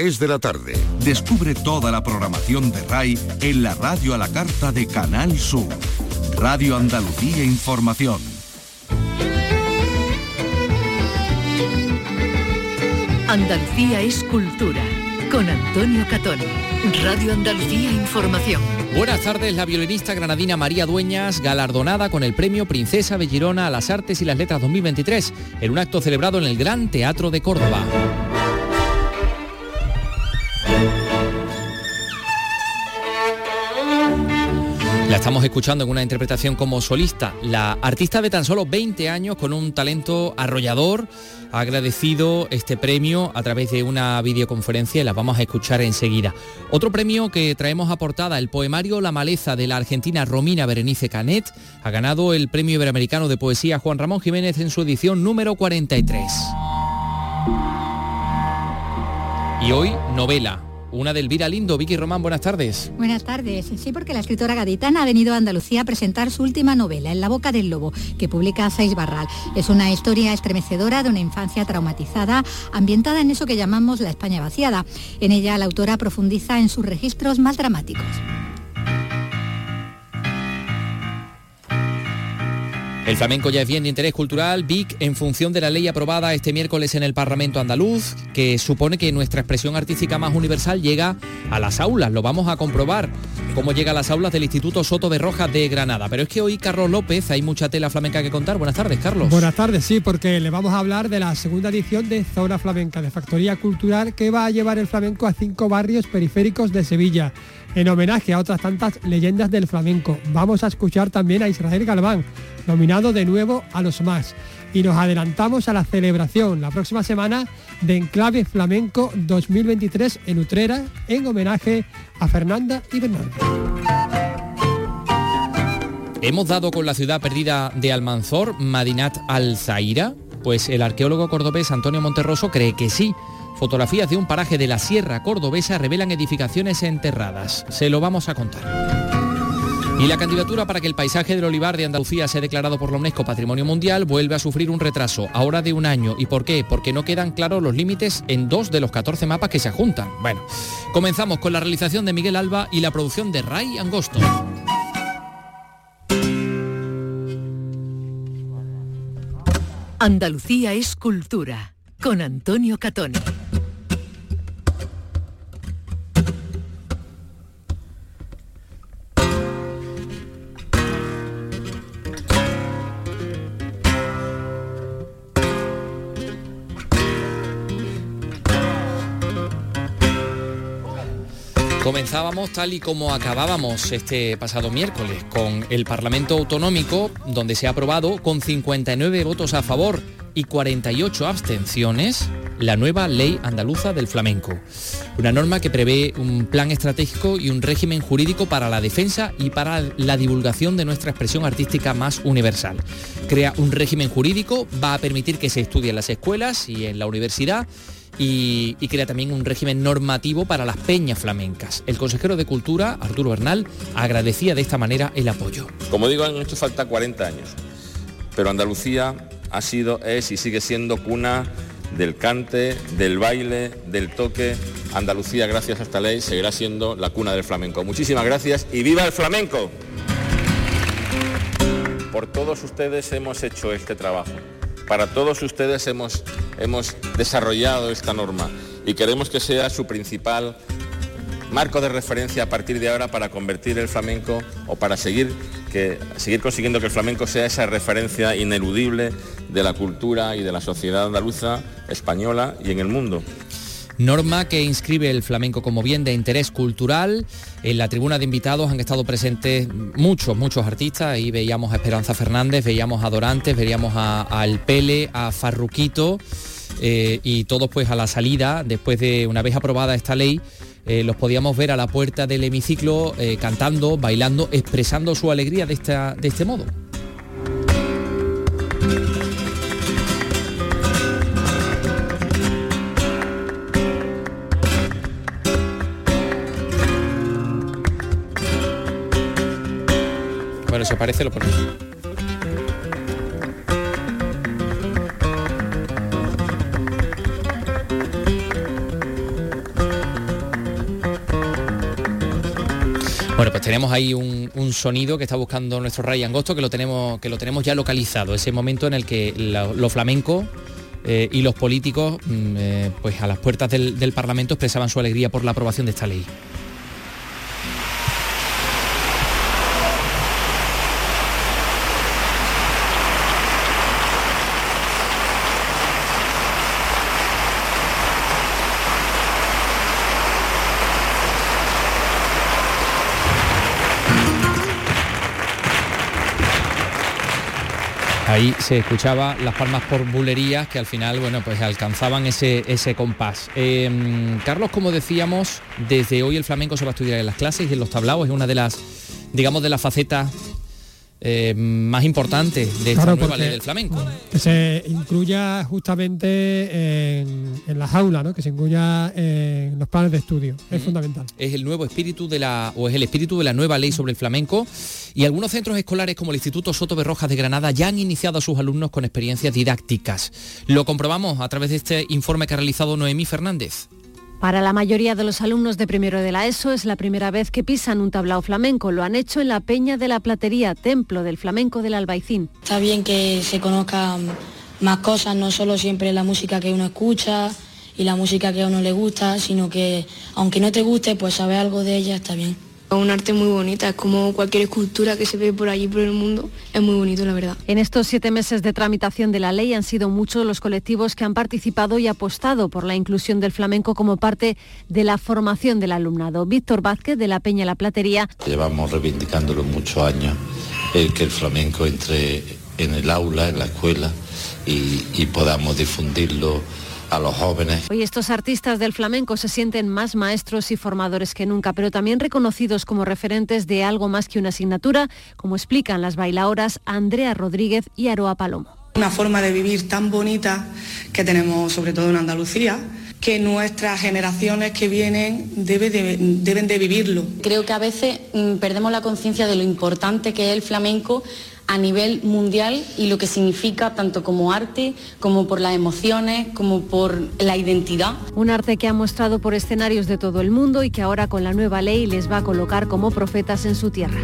es de la tarde. Descubre toda la programación de RAI en la radio a la carta de Canal Sur. Radio Andalucía Información. Andalucía es cultura. Con Antonio Catón. Radio Andalucía Información. Buenas tardes, la violinista granadina María Dueñas, galardonada con el premio Princesa Bellirona a las Artes y las Letras 2023, en un acto celebrado en el Gran Teatro de Córdoba. La estamos escuchando en una interpretación como solista. La artista de tan solo 20 años con un talento arrollador ha agradecido este premio a través de una videoconferencia y la vamos a escuchar enseguida. Otro premio que traemos a portada, el poemario La maleza de la argentina Romina Berenice Canet, ha ganado el Premio Iberoamericano de Poesía Juan Ramón Jiménez en su edición número 43. Y hoy, novela, una de Elvira Lindo. Vicky Román, buenas tardes. Buenas tardes. Sí, porque la escritora gaditana ha venido a Andalucía a presentar su última novela, En la boca del lobo, que publica Seis Barral. Es una historia estremecedora de una infancia traumatizada, ambientada en eso que llamamos la España vaciada. En ella la autora profundiza en sus registros más dramáticos. El flamenco ya es bien de interés cultural, VIC, en función de la ley aprobada este miércoles en el Parlamento andaluz, que supone que nuestra expresión artística más universal llega a las aulas. Lo vamos a comprobar, cómo llega a las aulas del Instituto Soto de Rojas de Granada. Pero es que hoy, Carlos López, hay mucha tela flamenca que contar. Buenas tardes, Carlos. Buenas tardes, sí, porque le vamos a hablar de la segunda edición de Zona Flamenca, de Factoría Cultural, que va a llevar el flamenco a cinco barrios periféricos de Sevilla en homenaje a otras tantas leyendas del flamenco. Vamos a escuchar también a Israel Galván, nominado de nuevo a los más. Y nos adelantamos a la celebración la próxima semana de Enclave Flamenco 2023 en Utrera, en homenaje a Fernanda y Bernardo. Hemos dado con la ciudad perdida de Almanzor, Madinat al-Zaira. Pues el arqueólogo cordobés Antonio Monterroso cree que sí. Fotografías de un paraje de la Sierra Cordobesa revelan edificaciones enterradas. Se lo vamos a contar. Y la candidatura para que el paisaje del olivar de Andalucía sea declarado por la UNESCO Patrimonio Mundial vuelve a sufrir un retraso, ahora de un año. ¿Y por qué? Porque no quedan claros los límites en dos de los 14 mapas que se juntan. Bueno, comenzamos con la realización de Miguel Alba y la producción de Ray Angosto. Andalucía es cultura, con Antonio Catón. Comenzábamos tal y como acabábamos este pasado miércoles con el Parlamento Autonómico, donde se ha aprobado con 59 votos a favor y 48 abstenciones la nueva ley andaluza del flamenco. Una norma que prevé un plan estratégico y un régimen jurídico para la defensa y para la divulgación de nuestra expresión artística más universal. Crea un régimen jurídico, va a permitir que se estudie en las escuelas y en la universidad y, crea también un régimen normativo para las peñas flamencas. El consejero de Cultura, Arturo Bernal, agradecía de esta manera el apoyo. Como digo, han hecho falta 40 años, pero Andalucía ha sido, es y sigue siendo cuna del cante, del baile, del toque. Andalucía, gracias a esta ley, seguirá siendo la cuna del flamenco. Muchísimas gracias y viva el flamenco. Por todos ustedes hemos hecho este trabajo. Para todos ustedes hemos, hemos desarrollado esta norma y queremos que sea su principal marco de referencia a partir de ahora para convertir el flamenco o para seguir, que, seguir consiguiendo que el flamenco sea esa referencia ineludible de la cultura y de la sociedad andaluza, española y en el mundo norma que inscribe el flamenco como bien de interés cultural. En la tribuna de invitados han estado presentes muchos, muchos artistas. Ahí veíamos a Esperanza Fernández, veíamos a Dorantes, veíamos a, El Pele, a Farruquito eh, y todos pues a la salida, después de una vez aprobada esta ley, eh, los podíamos ver a la puerta del hemiciclo eh, cantando, bailando, expresando su alegría de, esta, de este modo. Bueno, si aparece lo ponemos. Bueno, pues tenemos ahí un, sonido que está buscando nuestro Ray Angosto, que lo tenemos, que lo tenemos ya localizado, ese momento en el que lo, lo flamenco eh, y los políticos, mm, eh, pues a las puertas del Parlamento, expresaban su alegría por la aprobación de esta ley. Ahí se escuchaba las palmas por bulerías que al final, bueno, pues alcanzaban ese, ese compás. Em, Carlos, como decíamos, desde hoy el flamenco se va a estudiar en las clases y en los tablaos, es una de las, digamos, de las facetas eh, más importante de esta nueva ley del flamenco. Que se incluya justamente en, las aulas, ¿no? que se incluya en los planes de estudio. Es fundamental. Es el nuevo espíritu de la, o es el espíritu de la nueva ley sobre el flamenco. Y algunos centros escolares como el Instituto Soto de Rojas de Granada ya han iniciado a sus alumnos con experiencias didácticas. Lo comprobamos a través de este informe que ha realizado Noemí Fernández. Para la mayoría de los alumnos de primero de la ESO es la primera vez que pisan un tablao flamenco. Lo han hecho en la Peña de la Platería, templo del flamenco del Albaicín. Está bien que se conozcan más cosas, no solo siempre la música que uno escucha y la música que a uno le gusta, sino que aunque no te guste, pues saber algo de ella está bien. Un arte muy bonita, es como cualquier escultura que se ve por allí por el mundo, es muy bonito la verdad. En estos siete meses de tramitación de la ley han sido muchos los colectivos que han participado y apostado por la inclusión del flamenco como parte de la formación del alumnado. Víctor Vázquez de la Peña La Platería. Llevamos reivindicándolo muchos años, el que el flamenco entre en el aula, en la escuela y, y podamos difundirlo a los jóvenes. Hoy estos artistas del flamenco se sienten más maestros y formadores que nunca, pero también reconocidos como referentes de algo más que una asignatura, como explican las bailadoras Andrea Rodríguez y Aroa Palomo. Una forma de vivir tan bonita que tenemos sobre todo en Andalucía, que nuestras generaciones que vienen deben de vivirlo. Creo que a veces mm, perdemos la conciencia de lo importante que es el flamenco a nivel mundial y lo que significa tanto como arte, como por las emociones, como por la identidad. Un arte que ha mostrado por escenarios de todo el mundo y que ahora con la nueva ley les va a colocar como profetas en su tierra.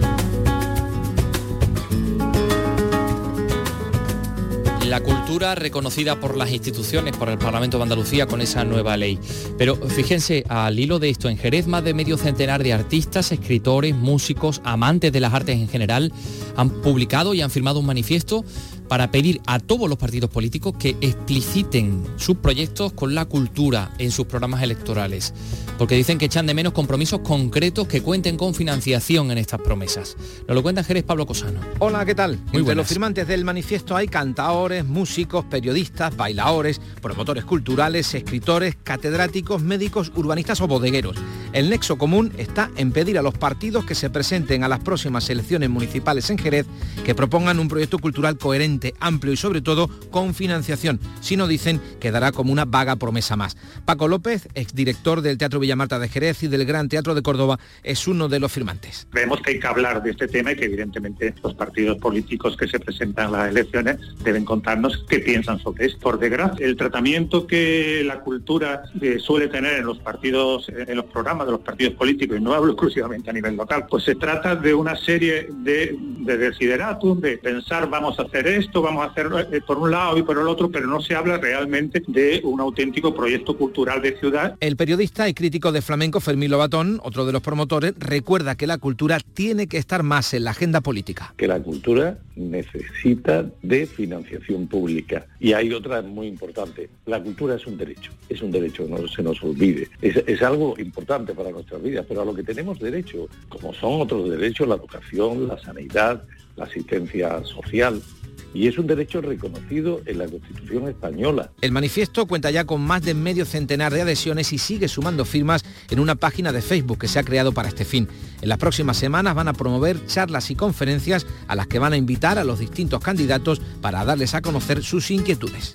Cultura reconocida por las instituciones, por el Parlamento de Andalucía con esa nueva ley. Pero fíjense, al hilo de esto, en Jerez más de medio centenar de artistas, escritores, músicos, amantes de las artes en general, han publicado y han firmado un manifiesto para pedir a todos los partidos políticos que expliciten sus proyectos con la cultura en sus programas electorales, porque dicen que echan de menos compromisos concretos que cuenten con financiación en estas promesas. Nos lo cuenta Jerez Pablo Cosano. Hola, ¿qué tal? Muy Entre los firmantes del manifiesto hay cantaores, músicos, periodistas, bailadores, promotores culturales, escritores, catedráticos, médicos, urbanistas o bodegueros. El nexo común está en pedir a los partidos que se presenten a las próximas elecciones municipales en Jerez que propongan un proyecto cultural coherente amplio y sobre todo con financiación. Si no dicen, quedará como una vaga promesa más. Paco López, exdirector del Teatro Villamarta de Jerez y del Gran Teatro de Córdoba, es uno de los firmantes. Creemos que hay que hablar de este tema y que evidentemente los partidos políticos que se presentan a las elecciones deben contarnos qué piensan sobre esto. Por desgracia, el tratamiento que la cultura eh, suele tener en los partidos, en los programas de los partidos políticos, y no hablo exclusivamente a nivel local, pues se trata de una serie de, de desideratum, de pensar vamos a hacer esto, esto vamos a hacer eh, por un lado y por el otro, pero no se habla realmente de un auténtico proyecto cultural de ciudad. El periodista y crítico de flamenco Fermín Lobatón, otro de los promotores, recuerda que la cultura tiene que estar más en la agenda política. Que la cultura necesita de financiación pública. Y hay otra muy importante, la cultura es un derecho, es un derecho, no se nos olvide. Es, es algo importante para nuestras vidas, pero a lo que tenemos derecho, como son otros derechos, la educación, la sanidad, la asistencia social, y es un derecho reconocido en la Constitución española. El manifiesto cuenta ya con más de medio centenar de adhesiones y sigue sumando firmas en una página de Facebook que se ha creado para este fin. En las próximas semanas van a promover charlas y conferencias a las que van a invitar a los distintos candidatos para darles a conocer sus inquietudes.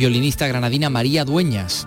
Violinista granadina María Dueñas.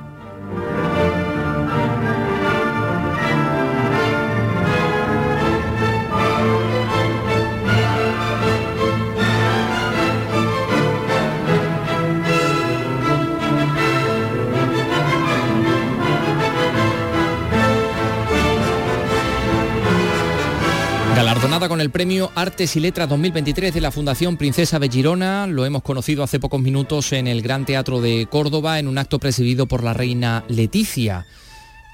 Galardonada con el premio Artes y Letras 2023 de la Fundación Princesa de Girona, lo hemos conocido hace pocos minutos en el Gran Teatro de Córdoba en un acto presidido por la reina Leticia,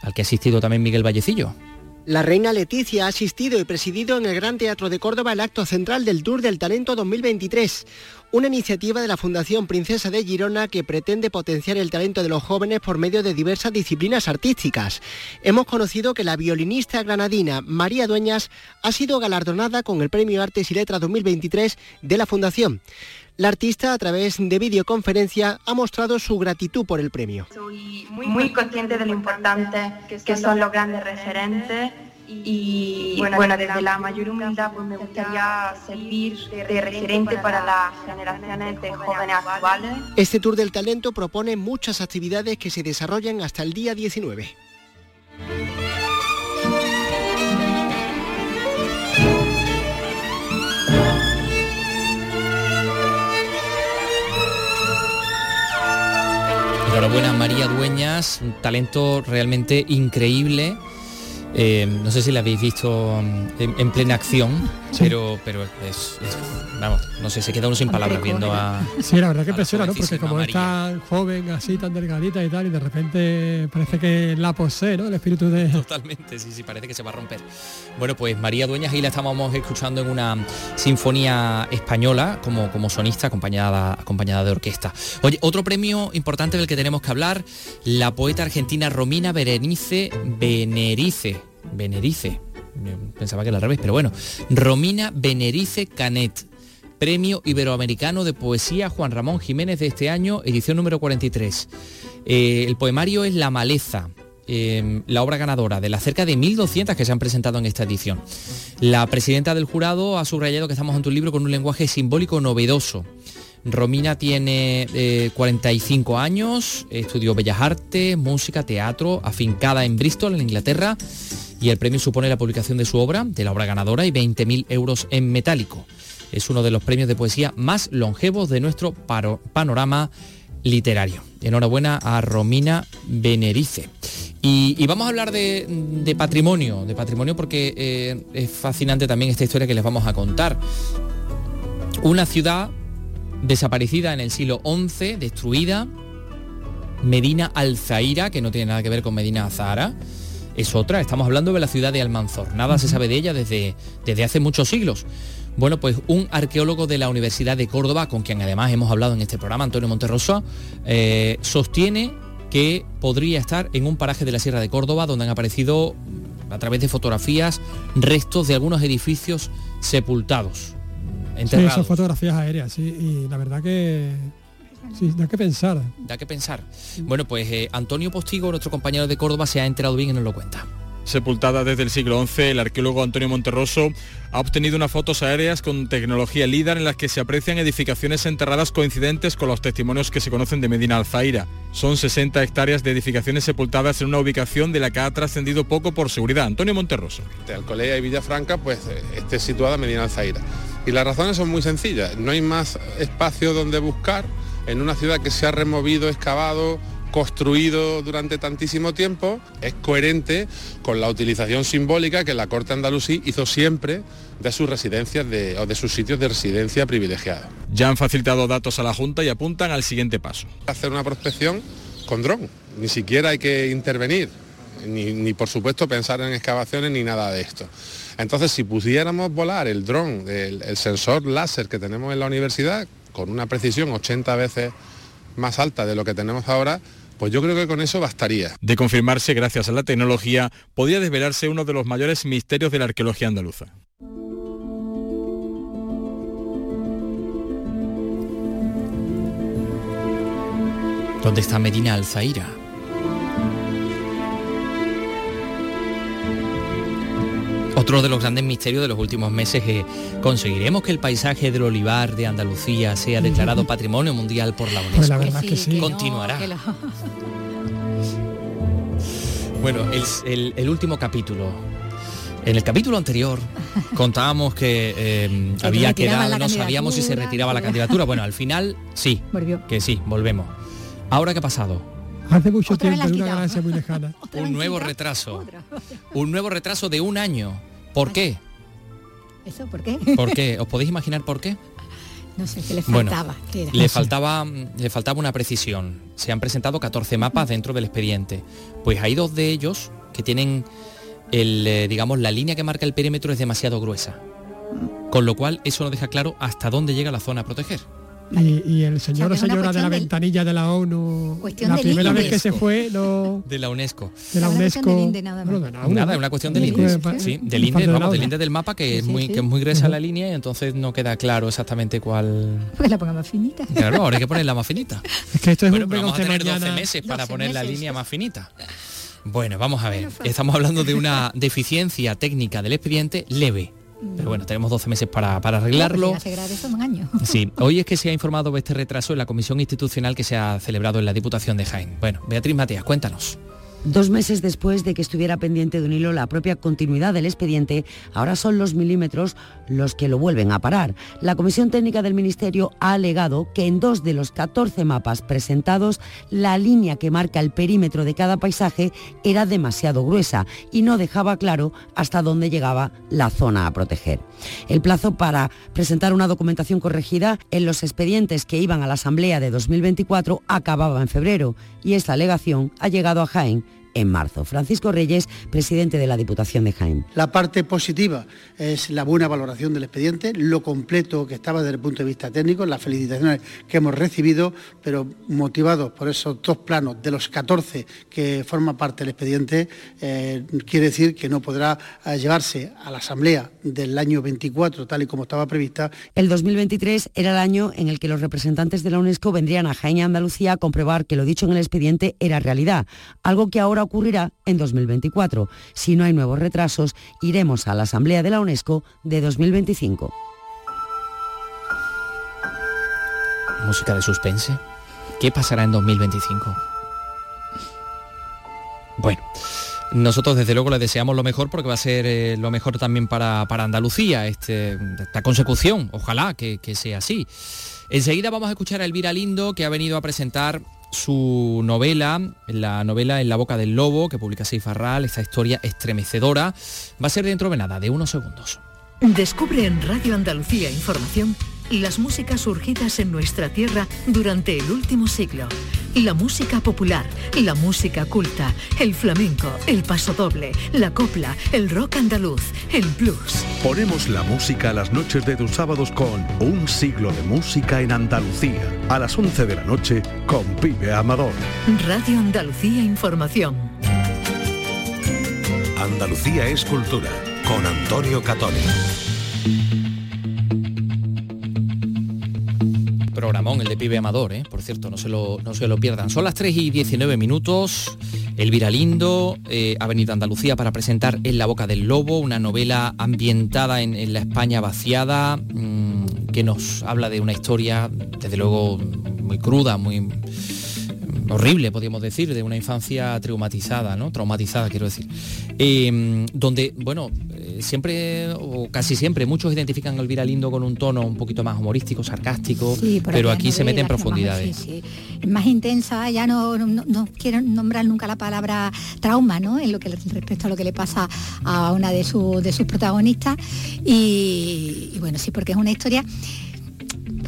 al que ha asistido también Miguel Vallecillo. La reina Leticia ha asistido y presidido en el Gran Teatro de Córdoba el acto central del Tour del Talento 2023, una iniciativa de la Fundación Princesa de Girona que pretende potenciar el talento de los jóvenes por medio de diversas disciplinas artísticas. Hemos conocido que la violinista granadina María Dueñas ha sido galardonada con el Premio Artes y Letras 2023 de la Fundación. La artista, a través de videoconferencia, ha mostrado su gratitud por el premio. Soy muy consciente de lo importante que son los grandes referentes y bueno, desde la mayor humildad pues me gustaría servir de referente para las generaciones de jóvenes actuales. Este Tour del Talento propone muchas actividades que se desarrollan hasta el día 19. Enhorabuena María Dueñas, un talento realmente increíble. Eh, no sé si la habéis visto mm, en, en plena acción, pero, pero es, es- vamos, no sé, se queda uno sin palabras viendo a... Sí, la verdad que impresiona, ¿no? Porque como es tan joven, así, tan delgadita y tal, y de repente parece que la posee, ¿no? El espíritu de... Totalmente, sí, sí, parece que se va a romper. Bueno, pues María Dueñas ahí la estábamos escuchando en una sinfonía española como, como sonista acompañada, acompañada de orquesta. Oye, otro premio importante del que tenemos que hablar, la poeta argentina Romina Berenice Benerice. Benerice. Yo Pensaba que era al revés, pero bueno. Romina Benerice Canet. Premio Iberoamericano de Poesía Juan Ramón Jiménez de este año, edición número 43. Eh, el poemario es La Maleza, eh, la obra ganadora de las cerca de 1.200 que se han presentado en esta edición. La presidenta del jurado ha subrayado que estamos ante un libro con un lenguaje simbólico novedoso. Romina tiene eh, 45 años, estudió Bellas Artes, música, teatro, afincada en Bristol, en Inglaterra, y el premio supone la publicación de su obra, de la obra ganadora, y 20.000 euros en metálico. Es uno de los premios de poesía más longevos de nuestro panorama literario. Enhorabuena a Romina Benerice. Y, vamos a hablar de, patrimonio, de patrimonio porque eh, es fascinante también esta historia que les vamos a contar. Una ciudad desaparecida en el siglo XI, destruida, Medina Alzaira, que no tiene nada que ver con Medina Azahara, es otra. Estamos hablando de la ciudad de Almanzor. Nada se sabe de ella desde, desde hace muchos siglos. Bueno, pues un arqueólogo de la Universidad de Córdoba, con quien además hemos hablado en este programa, Antonio Monterroso, eh, sostiene que podría estar en un paraje de la Sierra de Córdoba donde han aparecido a través de fotografías restos de algunos edificios sepultados, Sí, enterrados. son fotografías aéreas, sí, y la verdad que... Sí, da que pensar. Da que pensar. Bueno, pues eh, Antonio Postigo, nuestro compañero de Córdoba, se ha enterado bien y nos lo cuenta. Sepultada desde el siglo XI, el arqueólogo Antonio Monterroso ha obtenido unas fotos aéreas con tecnología LIDAR en las que se aprecian edificaciones enterradas coincidentes con los testimonios que se conocen de Medina Alzaira. Son 60 hectáreas de edificaciones sepultadas en una ubicación de la que ha trascendido poco por seguridad. Antonio Monterroso. de Alcolea y Villafranca, pues eh, esté situada Medina Alzaira. Y las razones son muy sencillas. No hay más espacio donde buscar en una ciudad que se ha removido, excavado construido durante tantísimo tiempo, es coherente con la utilización simbólica que la Corte Andalusí hizo siempre de sus residencias o de sus sitios de residencia privilegiados. Ya han facilitado datos a la Junta y apuntan al siguiente paso. Hacer una prospección con dron, ni siquiera hay que intervenir, ni, por supuesto pensar en excavaciones ni nada de esto. Entonces, si pudiéramos volar el dron, el sensor láser que tenemos en la universidad, con una precisión 80 veces más alta de lo que tenemos ahora, pues yo creo que con eso bastaría. De confirmarse gracias a la tecnología, podría desvelarse uno de los mayores misterios de la arqueología andaluza. ¿Dónde está Medina Alzaira? Otro de los grandes misterios de los últimos meses es, ¿conseguiremos que el paisaje del olivar de Andalucía sea declarado Patrimonio Mundial por la pues UNESCO? Continuará. Bueno, el, último capítulo. En el capítulo anterior contábamos que eh, había quedado, no sabíamos si se retiraba la candidatura. Bueno, al final sí, que sí, volvemos. ¿Ahora qué ha pasado? Hace mucho tiempo, una galaxia muy lejana. un nuevo retraso. Un nuevo retraso de un año. ¿Por qué? ¿Eso por qué? ¿Por qué? ¿Os podéis imaginar por qué? No sé, qué le faltaba. le, faltaba le faltaba una precisión. Se han presentado 14 mapas dentro del expediente. Pues hay dos de ellos que tienen, el, eh, digamos, la línea que marca el perímetro es demasiado gruesa. Con lo cual eso no deja claro hasta dónde llega la zona a proteger. Y, el señor o, señora de la ventanilla de la ONU, la primera vez que se fue, no... De la UNESCO. De la UNESCO. nada, es una cuestión del INDE. Sí, del INDE, vamos, del INDE del mapa, que es muy, que es muy gruesa la línea y entonces no queda claro exactamente cuál... Pues la ponga más finita. Claro, ahora hay que ponerla más finita. Es que esto es bueno, pero vamos a tener 12 meses para poner la línea más finita. Bueno, vamos a ver. Estamos hablando de una deficiencia técnica del expediente leve pero bueno, tenemos 12 meses para, arreglarlo. Sí, hoy es que se ha informado de este retraso en la comisión institucional que se ha celebrado en la Diputación de Jaén. Bueno, Beatriz Matías, cuéntanos. Dos meses después de que estuviera pendiente de un hilo la propia continuidad del expediente, ahora son los milímetros los que lo vuelven a parar. La Comisión Técnica del Ministerio ha alegado que en dos de los 14 mapas presentados, la línea que marca el perímetro de cada paisaje era demasiado gruesa y no dejaba claro hasta dónde llegaba la zona a proteger. El plazo para presentar una documentación corregida en los expedientes que iban a la Asamblea de 2024 acababa en febrero y esta alegación ha llegado a Jaén en marzo. Francisco Reyes, presidente de la Diputación de Jaén. La parte positiva es la buena valoración del expediente, lo completo que estaba desde el punto de vista técnico, las felicitaciones que hemos recibido, pero motivados por esos dos planos de los 14 que forman parte del expediente, eh, quiere decir que no podrá eh, llevarse a la Asamblea del año 24 tal y como estaba prevista. El 2023 era el año en el que los representantes de la UNESCO vendrían a Jaén y Andalucía a comprobar que lo dicho en el expediente era realidad, algo que ahora ocurrirá en 2024. Si no hay nuevos retrasos, iremos a la Asamblea de la UNESCO de 2025. Música de suspense. ¿Qué pasará en 2025? Bueno, nosotros desde luego le deseamos lo mejor porque va a ser eh, lo mejor también para, Andalucía, este, esta consecución. Ojalá que, que sea así. Enseguida vamos a escuchar a Elvira Lindo que ha venido a presentar su novela, la novela En la boca del lobo, que publica Seifarral, esta historia estremecedora, va a ser dentro de nada, de unos segundos. Descubre en Radio Andalucía Información las músicas surgidas en nuestra tierra durante el último siglo. La música popular, la música culta, el flamenco, el pasodoble, la copla, el rock andaluz, el blues. Ponemos la música a las noches de tus sábados con Un siglo de música en Andalucía. A las 11 de la noche con Pibe Amador. Radio Andalucía Información. Andalucía es cultura con Antonio Catoni. El de Pibe Amador, ¿eh? por cierto, no se, lo, no se lo pierdan. Son las 3 y 19 minutos. Elvira Lindo eh, ha venido a Andalucía para presentar En la boca del lobo, una novela ambientada en, la España vaciada, mm, que nos habla de una historia, desde luego, muy cruda, muy horrible, podríamos decir, de una infancia traumatizada, ¿no? Traumatizada, quiero decir. Em, donde, bueno, siempre, o casi siempre, muchos identifican a Elvira Lindo con un tono un poquito más humorístico, sarcástico, pero aquí se mete en profundidades. Es más intensa, ya no, no, quiero nombrar nunca la palabra trauma, ¿no? En lo que respecto a lo que le pasa a una de, de sus protagonistas. y bueno, sí, porque es una historia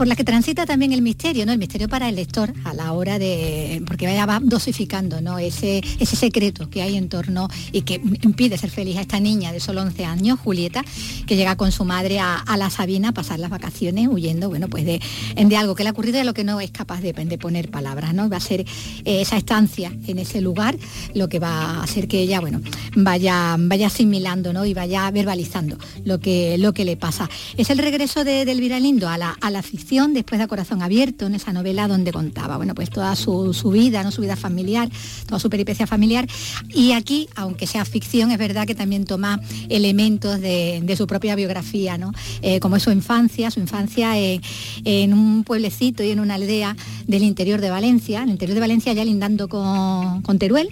por la que transita también el misterio, ¿no? El misterio para el lector a la hora de. porque vaya va dosificando, ¿no? Ese, ese secreto que hay en torno y que impide ser feliz a esta niña de solo 11 años, Julieta, que llega con su madre a, la Sabina a pasar las vacaciones huyendo, bueno, pues de, de algo que le ha ocurrido y a lo que no es capaz de, poner palabras, ¿no? Va a ser eh, esa estancia en ese lugar lo que va a hacer que ella, bueno, vaya, vaya asimilando, ¿no? Y vaya verbalizando lo que, lo que le pasa. Es el regreso de, del Viralindo a la, a la después de Corazón Abierto, en esa novela donde contaba, bueno, pues toda su, vida, ¿no? su vida familiar, toda su peripecia familiar. Y aquí, aunque sea ficción, es verdad que también toma elementos de, su propia biografía, ¿no? Eh, como es su infancia, su infancia en un pueblecito y en una aldea del interior de Valencia, el interior de Valencia ya lindando con, Teruel,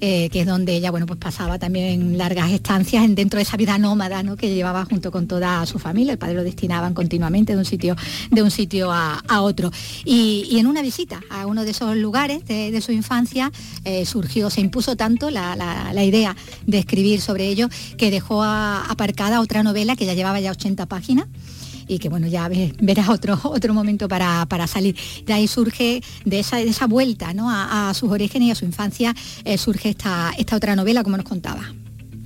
eh, que es donde ella bueno, pues pasaba también largas estancias dentro de esa vida nómada ¿no? que llevaba junto con toda su familia. El padre lo destinaban continuamente de un sitio de un sitio a, otro. Y, en una visita a uno de esos lugares de, su infancia eh, surgió, se impuso tanto la, idea de escribir sobre ello que dejó aparcada otra novela que ya llevaba ya 80 páginas y que bueno, ya verás otro, otro momento para, salir. De ahí surge, de esa, de esa vuelta ¿no? a, sus orígenes y a su infancia, eh, surge esta, esta otra novela, como nos contaba.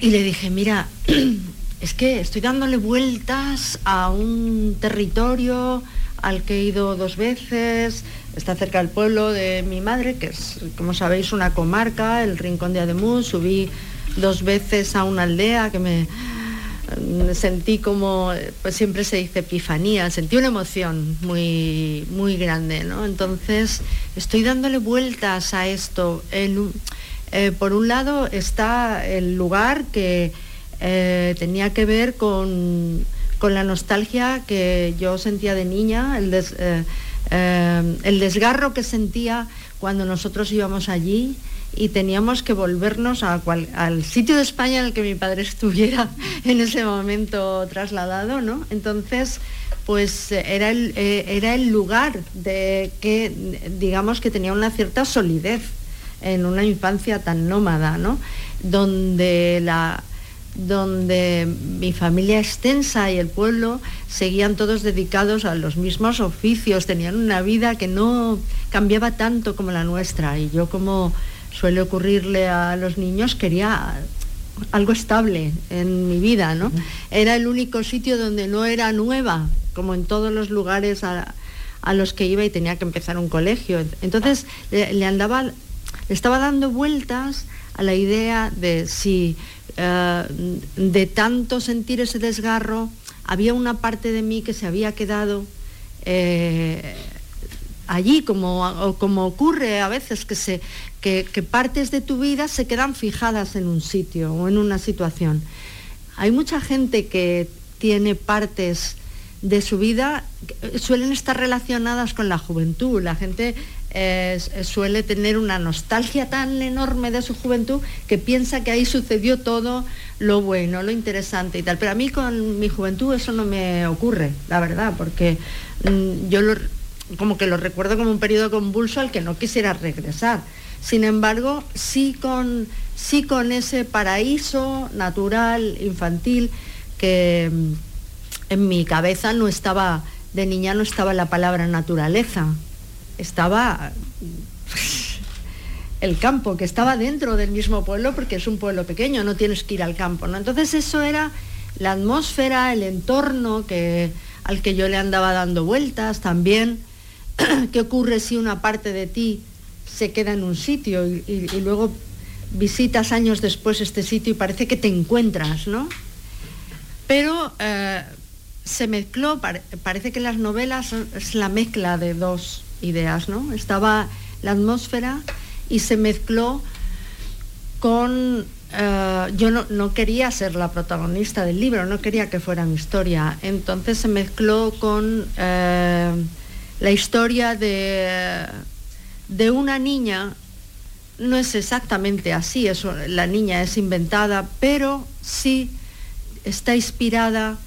Y le dije, mira, es que estoy dándole vueltas a un territorio al que he ido dos veces, está cerca del pueblo de mi madre, que es, como sabéis, una comarca, el Rincón de Ademuz, subí dos veces a una aldea que me, sentí como, pues siempre se dice epifanía, sentí una emoción muy, muy grande, ¿no? Entonces, estoy dándole vueltas a esto. Eh, por un lado está el lugar que eh, tenía que ver con, la nostalgia que yo sentía de niña, el, eh, eh, el desgarro que sentía cuando nosotros íbamos allí y teníamos que volvernos a al sitio de España en el que mi padre estuviera en ese momento trasladado, ¿no? Entonces, pues era el, era el lugar de que, digamos, que tenía una cierta solidez en una infancia tan nómada, ¿no? Donde la, donde mi familia extensa y el pueblo seguían todos dedicados a los mismos oficios, tenían una vida que no cambiaba tanto como la nuestra y yo como suele ocurrirle a los niños quería algo estable en mi vida, ¿no? Era el único sitio donde no era nueva, como en todos los lugares a, los que iba y tenía que empezar un colegio. Entonces le, andaba, le estaba dando vueltas a la idea de si eh, de tanto sentir ese desgarro, había una parte de mí que se había quedado eh, allí, como, como, ocurre a veces, que, se, que, partes de tu vida se quedan fijadas en un sitio o en una situación. Hay mucha gente que tiene partes de su vida suelen estar relacionadas con la juventud. La gente suele tener una nostalgia tan enorme de su juventud que piensa que ahí sucedió todo lo bueno, lo interesante y tal. Pero a mí con mi juventud eso no me ocurre, la verdad, porque mm, yo como que lo recuerdo como un periodo convulso al que no quisiera regresar. Sin embargo, sí con, sí con ese paraíso natural, infantil, que mm, en mi cabeza no estaba, de niña no estaba la palabra naturaleza, estaba el campo, que estaba dentro del mismo pueblo, porque es un pueblo pequeño, no tienes que ir al campo. ¿no? Entonces eso era la atmósfera, el entorno que, al que yo le andaba dando vueltas también. ¿Qué ocurre si una parte de ti se queda en un sitio y, luego visitas años después este sitio y parece que te encuentras, ¿no? Pero eh, se mezcló, parece que las novelas es la mezcla de dos ideas, ¿no? Estaba la atmósfera y se mezcló con... Eh, yo no, quería ser la protagonista del libro, no quería que fuera mi historia. Entonces se mezcló con eh, la historia de, de una niña no es exactamente así, eso, la niña es inventada, pero sí está inspirada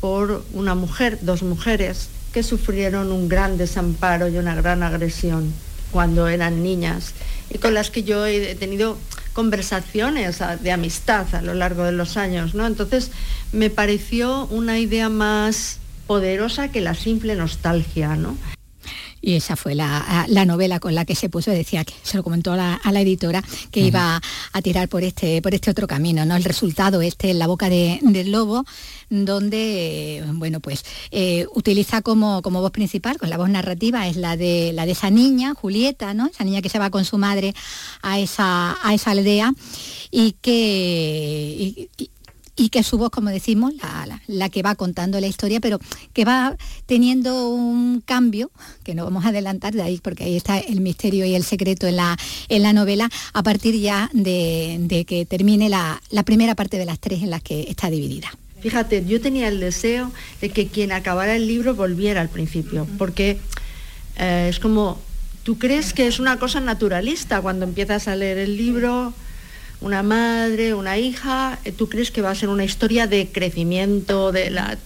por una mujer, dos mujeres, que sufrieron un gran desamparo y una gran agresión cuando eran niñas y con las que yo he tenido conversaciones de amistad a lo largo de los años, ¿no? Entonces me pareció una idea más poderosa que la simple nostalgia, ¿no? Y esa fue la, novela con la que se puso, decía que se lo comentó a la, editora, que iba a tirar por este, por este otro camino, ¿no? El resultado este en la boca del lobo, donde bueno pues eh, utiliza como, como voz principal, con la voz narrativa, es la de la de esa niña, Julieta, ¿no? Esa niña que se va con su madre a esa, a esa aldea y que, y que su voz, como decimos, la, que va contando la historia, pero que va teniendo un cambio, que no vamos a adelantar de ahí, porque ahí está el misterio y el secreto en la, en la novela, a partir ya de, que termine la, primera parte de las tres en las que está dividida. Fíjate, yo tenía el deseo de que quien acabara el libro volviera al principio, porque eh, es como, tú crees que es una cosa naturalista cuando empiezas a leer el libro, una madre, una hija, eh, ¿tú crees que va a ser una historia de crecimiento de la,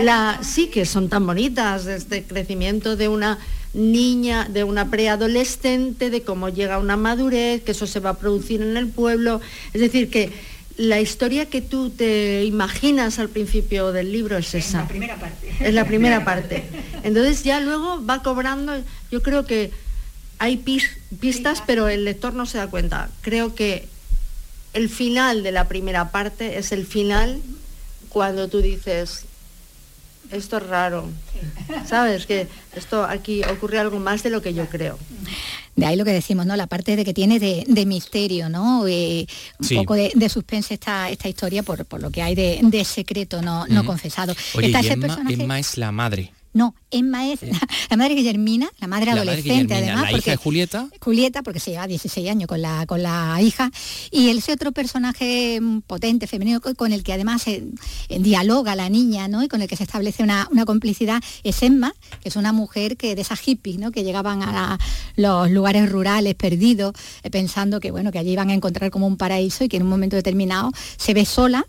la, sí que son tan bonitas, este crecimiento de una niña, de una preadolescente, de cómo llega a una madurez, que eso se va a producir en el pueblo, es decir que la historia que tú te imaginas al principio del libro es esa. Es la primera parte. Es la primera parte. Entonces ya luego va cobrando, yo creo que hay pistas, pero el lector no se da cuenta. Creo que el final de la primera parte es el final cuando tú dices, esto es raro, ¿sabes? Que esto aquí ocurre algo más de lo que yo creo. De ahí lo que decimos, ¿no? La parte de que tiene de, misterio, ¿no? Eh, un poco de, suspense esta, esta historia por, lo que hay de, secreto no, no confesado. Oye, Emma es la madre. No, Emma es la, madre Guillermina, la madre adolescente además. La hija de Julieta. Julieta, porque se lleva 16 años con la, con la hija. Y ese otro personaje mm, potente, femenino, con el que además dialoga la niña, ¿no? Y con el que se establece una, complicidad, es Emma, que es una mujer que de esas hippies, ¿no? Que llegaban a los lugares rurales perdidos, eh, pensando que bueno, que allí iban a encontrar como un paraíso y que en un momento determinado se ve sola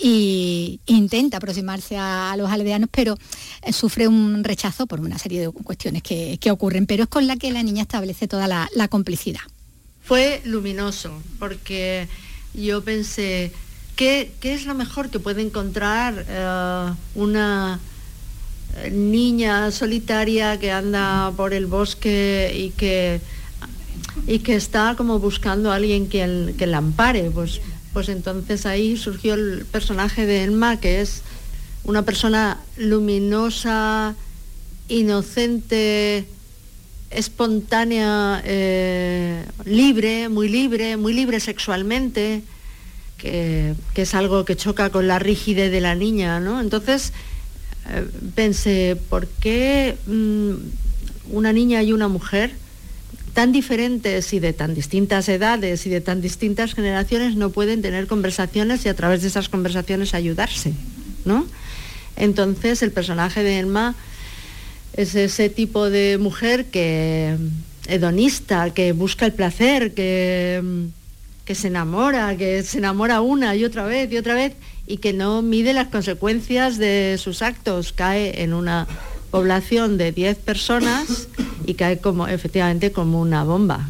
y intenta aproximarse a, los aldeanos, pero eh, sufre un rechazo por una serie de cuestiones que, ocurren, pero es con la que la niña establece toda la, complicidad. Fue luminoso, porque yo pensé, ¿qué, es lo mejor que puede encontrar eh, una niña solitaria que anda por el bosque y que, y que está como buscando a alguien que, que la ampare? Pues pues entonces ahí surgió el personaje de Elma, que es una persona luminosa, inocente, espontánea, eh, libre, muy libre, muy libre sexualmente, que, es algo que choca con la rigidez de la niña, ¿no? Entonces eh, pensé, ¿por qué mm, una niña y una mujer tan diferentes y de tan distintas edades y de tan distintas generaciones no pueden tener conversaciones y a través de esas conversaciones ayudarse, ¿no? Entonces el personaje de Elma es ese tipo de mujer que hedonista, que busca el placer, que, que se enamora, que se enamora una y otra vez y otra vez y que no mide las consecuencias de sus actos, cae en una población de 10 personas y cae como efectivamente como una bomba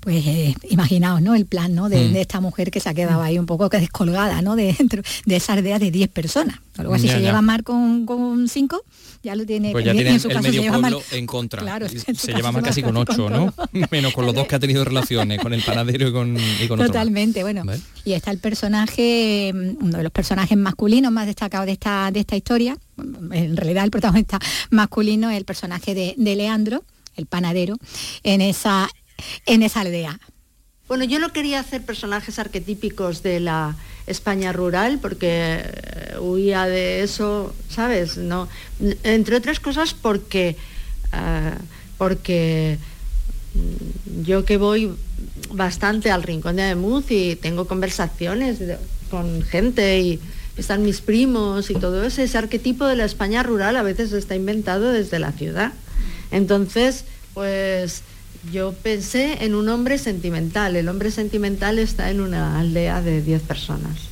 pues eh, imaginaos ¿no? el plan ¿no? De, mm. esta mujer que se ha quedado ahí un poco descolgada ¿no? de, dentro de esa aldea de 10 personas. Luego así se lleva mar con, con cinco, ya lo tiene, pues ya tiene en su el medio pueblo en contra. Claro, se lleva más casi con ocho, ¿no? Menos con los dos que ha tenido relaciones, con el panadero y con, y con Totalmente, bueno. Y está el personaje, mm, uno de los personajes masculinos más destacados de esta, de esta historia, en realidad el protagonista masculino es el personaje de, de Leandro, el panadero, en esa, en esa aldea. Bueno, yo no quería hacer personajes arquetípicos de la España rural porque eh, huía de eso, ¿sabes? No, entre otras cosas porque, eh, porque mm, yo que voy bastante al rincón de Ademuz y tengo conversaciones con gente y están mis primos y todo ese, ese arquetipo de la España rural a veces está inventado desde la ciudad. Entonces, pues yo pensé en un hombre sentimental. El hombre sentimental está en una aldea de 10 personas.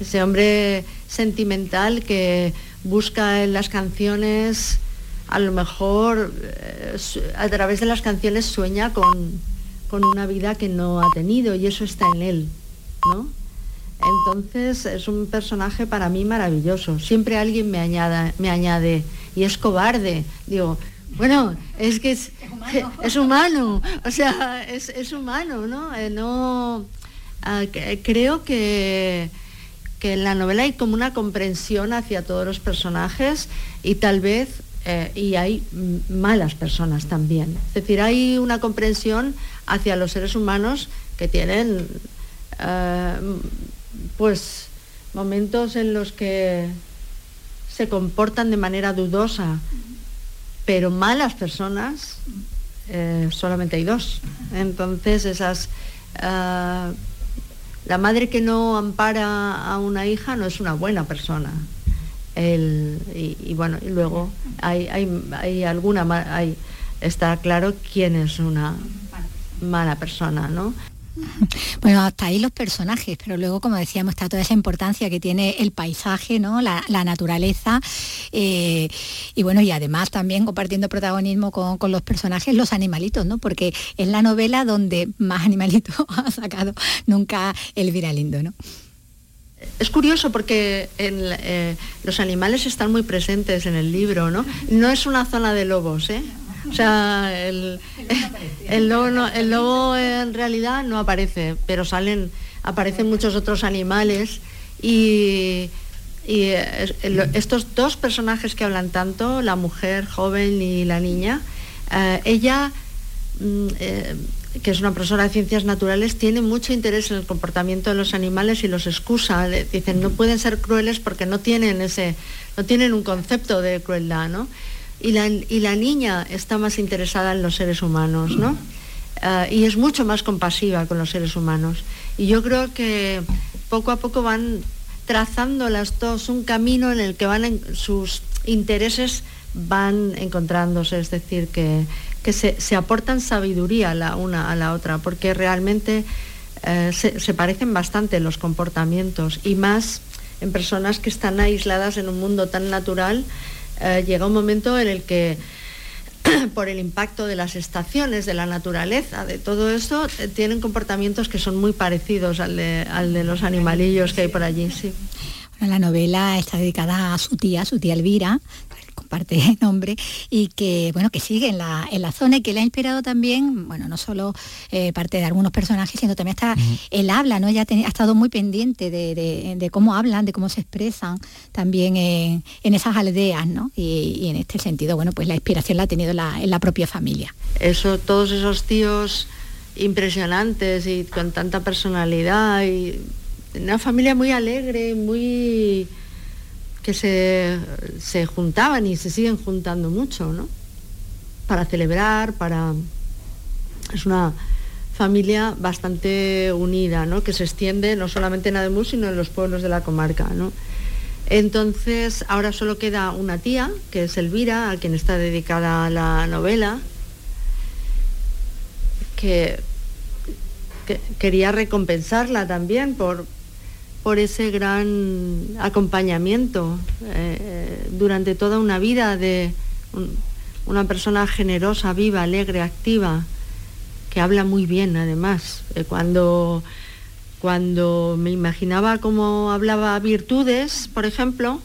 ese hombre sentimental que busca en las canciones, a lo mejor eh, a través de las canciones sueña con, con una vida que no ha tenido y eso está en él, ¿no? Entonces es un personaje para mí maravilloso. Siempre alguien me, añada, me añade, y es cobarde. Digo, bueno, es que es, es humano, o sea, es, humano, ¿no? Eh, no ah, creo que, que en la novela hay como una comprensión hacia todos los personajes y tal vez eh, y hay malas personas también. Es decir, hay una comprensión hacia los seres humanos que tienen eh, pues momentos en los que se comportan de manera dudosa, pero malas personas eh, solamente hay dos. Entonces esas la madre que no ampara a una hija no es una buena persona y, bueno, y luego hay, hay, alguna, hay, está claro quién es una mala persona, ¿no? Bueno, hasta ahí los personajes, pero luego, como decíamos, está toda esa importancia que tiene el paisaje, ¿no? la, naturaleza, eh, y bueno, y además también compartiendo protagonismo con, los personajes, los animalitos, ¿no? Porque es la novela donde más animalitos ha sacado nunca Elvira Lindo, ¿no? Es curioso porque eh, los animales están muy presentes en el libro, ¿no? No es una zona de lobos, ¿eh? O sea, el, lobo, en realidad no aparece, pero salen, aparecen muchos otros animales y, eh, estos dos personajes que hablan tanto, la mujer joven y la niña, eh, ella mm, que es una profesora de ciencias naturales, tiene mucho interés en el comportamiento de los animales y los excusa. Dicen, no pueden ser crueles porque no tienen, ese, no tienen un concepto de crueldad, ¿no? Y la, niña está más interesada en los seres humanos, ¿no? Ah, y es mucho más compasiva con los seres humanos. Y yo creo que poco a poco van trazando las dos un camino en el que van sus intereses van encontrándose, es decir, que que se, aportan sabiduría la una a la otra, porque realmente eh, se, parecen bastante los comportamientos y más en personas que están aisladas en un mundo tan natural, eh, llega un momento en el que por el impacto de las estaciones, de la naturaleza, de todo eso, eh, tienen comportamientos que son muy parecidos al de, al de los animalillos que hay por allí. Sí. la novela está dedicada a su tía, su tía Elvira, parte de nombre, y que, bueno, que sigue en la, en la zona y que le ha inspirado también, bueno, no solo eh, parte de algunos personajes, sino también está el habla, ¿no? Ella ha estado muy pendiente de, cómo hablan, de cómo se expresan también en, esas aldeas, ¿no? Y, en este sentido, bueno, pues la inspiración la ha tenido la, en la propia familia. Eso, todos esos tíos impresionantes y con tanta personalidad y una familia muy alegre, muy que se, juntaban y se siguen juntando mucho, ¿no? Para celebrar, para... Es una familia bastante unida, ¿no? Que se extiende no solamente en Ademuz, sino en los pueblos de la comarca, ¿no? Entonces, ahora solo queda una tía, que es Elvira, a quien está dedicada la novela, que quería recompensarla también por, por ese gran acompañamiento eh, durante toda una vida de una persona generosa, viva, alegre, activa, que habla muy bien además. Eh, cuando, cuando me imaginaba cómo hablaba virtudes, por ejemplo,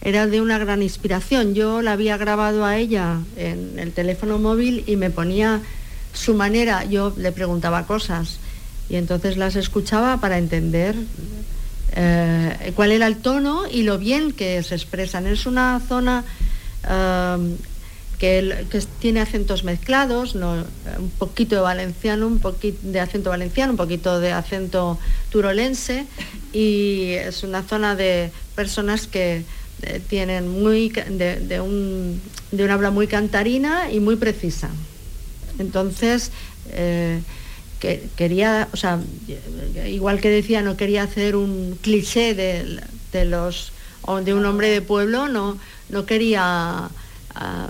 era de una gran inspiración. Yo la había grabado a ella en el teléfono móvil y me ponía su manera, yo le preguntaba cosas y entonces las escuchaba para entender eh, cuál era el tono y lo bien que se expresan. Es una zona um, que, tiene acentos mezclados, un poquito de valenciano, un poquito de acento valenciano, un poquito de acento turolense y es una zona de personas que eh, tienen muy de, un, de, una habla muy cantarina y muy precisa. Entonces, quería, o sea, igual que decía, no quería hacer un cliché de, los de un hombre de pueblo, no, no quería. Ah,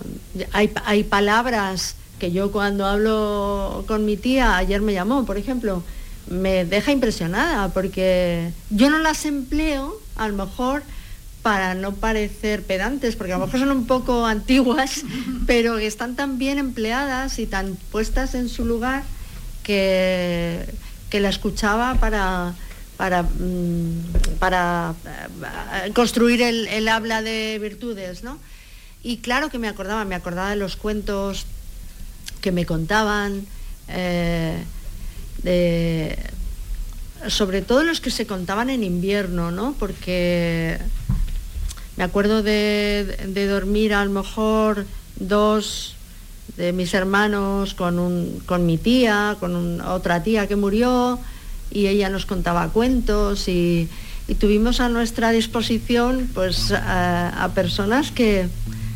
hay, palabras que yo cuando hablo con mi tía, ayer me llamó, por ejemplo, me deja impresionada porque yo no las empleo a lo mejor para no parecer pedantes, porque a lo mejor son un poco antiguas, pero están tan bien empleadas y tan puestas en su lugar que, que la escuchaba para, para, mm, para eh, construir el, habla de virtudes, ¿no? Y claro que me acordaba, me acordaba de los cuentos que me contaban, eh, sobre todo los que se contaban en invierno, ¿no? Porque me acuerdo de, dormir a lo mejor dos de mis hermanos con, con mi tía, con otra tía que murió y ella nos contaba cuentos y, tuvimos a nuestra disposición pues a, personas que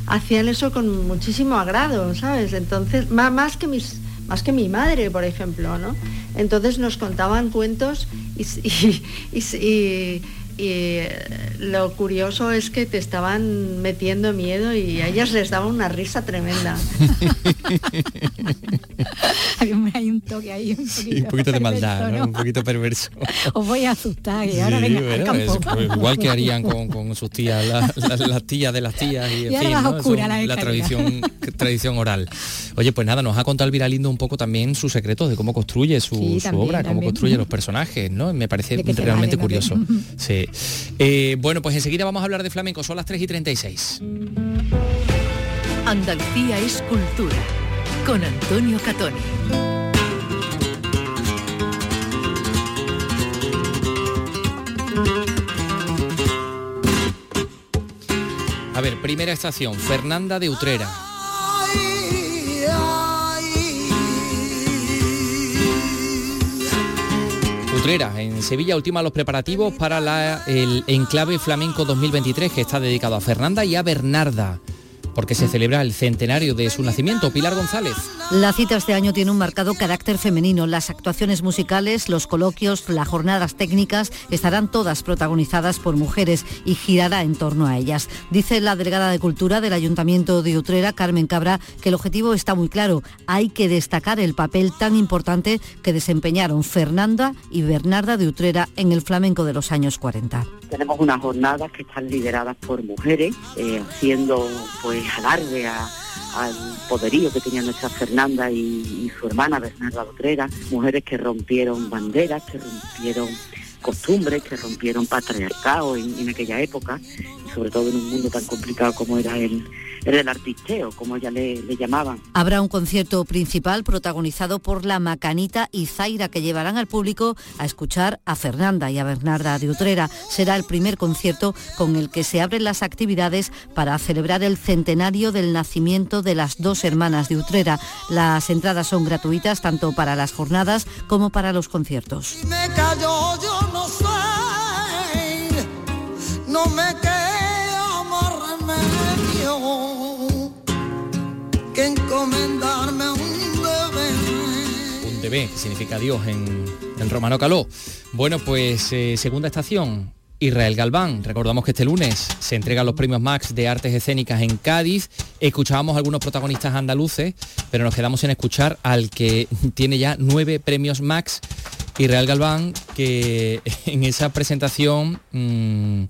hacían eso con muchísimo agrado, ¿sabes? Entonces, más, más que mis más que mi madre, por ejemplo, ¿no? Entonces nos contaban cuentos y eh, lo curioso es que te estaban metiendo miedo y a ellas les daba una risa tremenda. Hay un toque ahí, un poquito, de maldad, un poquito perverso. Os voy a asustar y ahora venga pues, igual que harían con, sus tías, las tías de las tías y, en fin, la, tradición, tradición oral. Oye, pues nada, nos ha contado Elvira Lindo un poco también sus secretos de cómo construye su, obra, cómo construye los personajes, ¿no? Me parece realmente curioso. Sí. Eh, bueno, pues enseguida vamos a hablar de flamenco, son las 3 y 36. Andalucía es cultura, con Antonio Catoni. A ver, primera estación, Fernanda de Utrera. En Sevilla ultima los preparativos para el Enclave Flamenco 2023 que está dedicado a Fernanda y a Bernarda porque se celebra el centenario de su nacimiento. Pilar González. La cita este año tiene un marcado carácter femenino. Las actuaciones musicales, los coloquios, las jornadas técnicas estarán todas protagonizadas por mujeres y girará en torno a ellas. Dice la delegada de Cultura del Ayuntamiento de Utrera, Carmen Cabra, que el objetivo está muy claro. Hay que destacar el papel tan importante que desempeñaron Fernanda y Bernarda de Utrera en el flamenco de los años 40. Tenemos unas jornadas que están lideradas por mujeres, eh, haciendo pues alarde al poderío que tenía nuestra Fernanda y, su hermana Bernarda Botrera, mujeres que rompieron banderas, que rompieron costumbres, que rompieron patriarcado en, aquella época, sobre todo en un mundo tan complicado como era el, el artisteo, como ya le, llamaban. Habrá un concierto principal protagonizado por la Macanita y Zaira que llevarán al público a escuchar a Fernanda y a Bernarda de Utrera. Será el primer concierto con el que se abren las actividades para celebrar el centenario del nacimiento de las dos hermanas de Utrera. Las entradas son gratuitas tanto para las jornadas como para los conciertos. no me que encomendarme un bebé. Significa Dios en, en romano caló. Bueno, pues eh, segunda estación, Israel Galván. Recordamos que este lunes se entregan los premios Max de Artes Escénicas en Cádiz. Escuchábamos a algunos protagonistas andaluces, pero nos quedamos en escuchar al que tiene ya nueve premios Max, Israel Galván, que en esa presentación... Mm,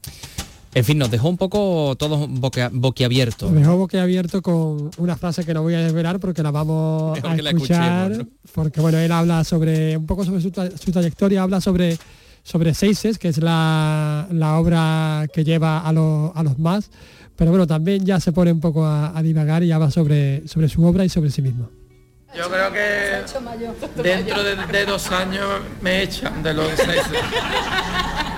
en fin, nos dejó un poco todos boquiabiertos. Nos dejó boquiabierto con una frase que no voy a desvelar porque la vamos a escuchar. Porque bueno, él habla sobre, un poco sobre su, trayectoria, habla sobre sobre Seises, que es la, obra que lleva a, a, los más, pero bueno, también ya se pone un poco a, divagar y habla sobre, sobre su obra y sobre sí mismo. Yo creo que dentro de, de dos años me echan de los Seises.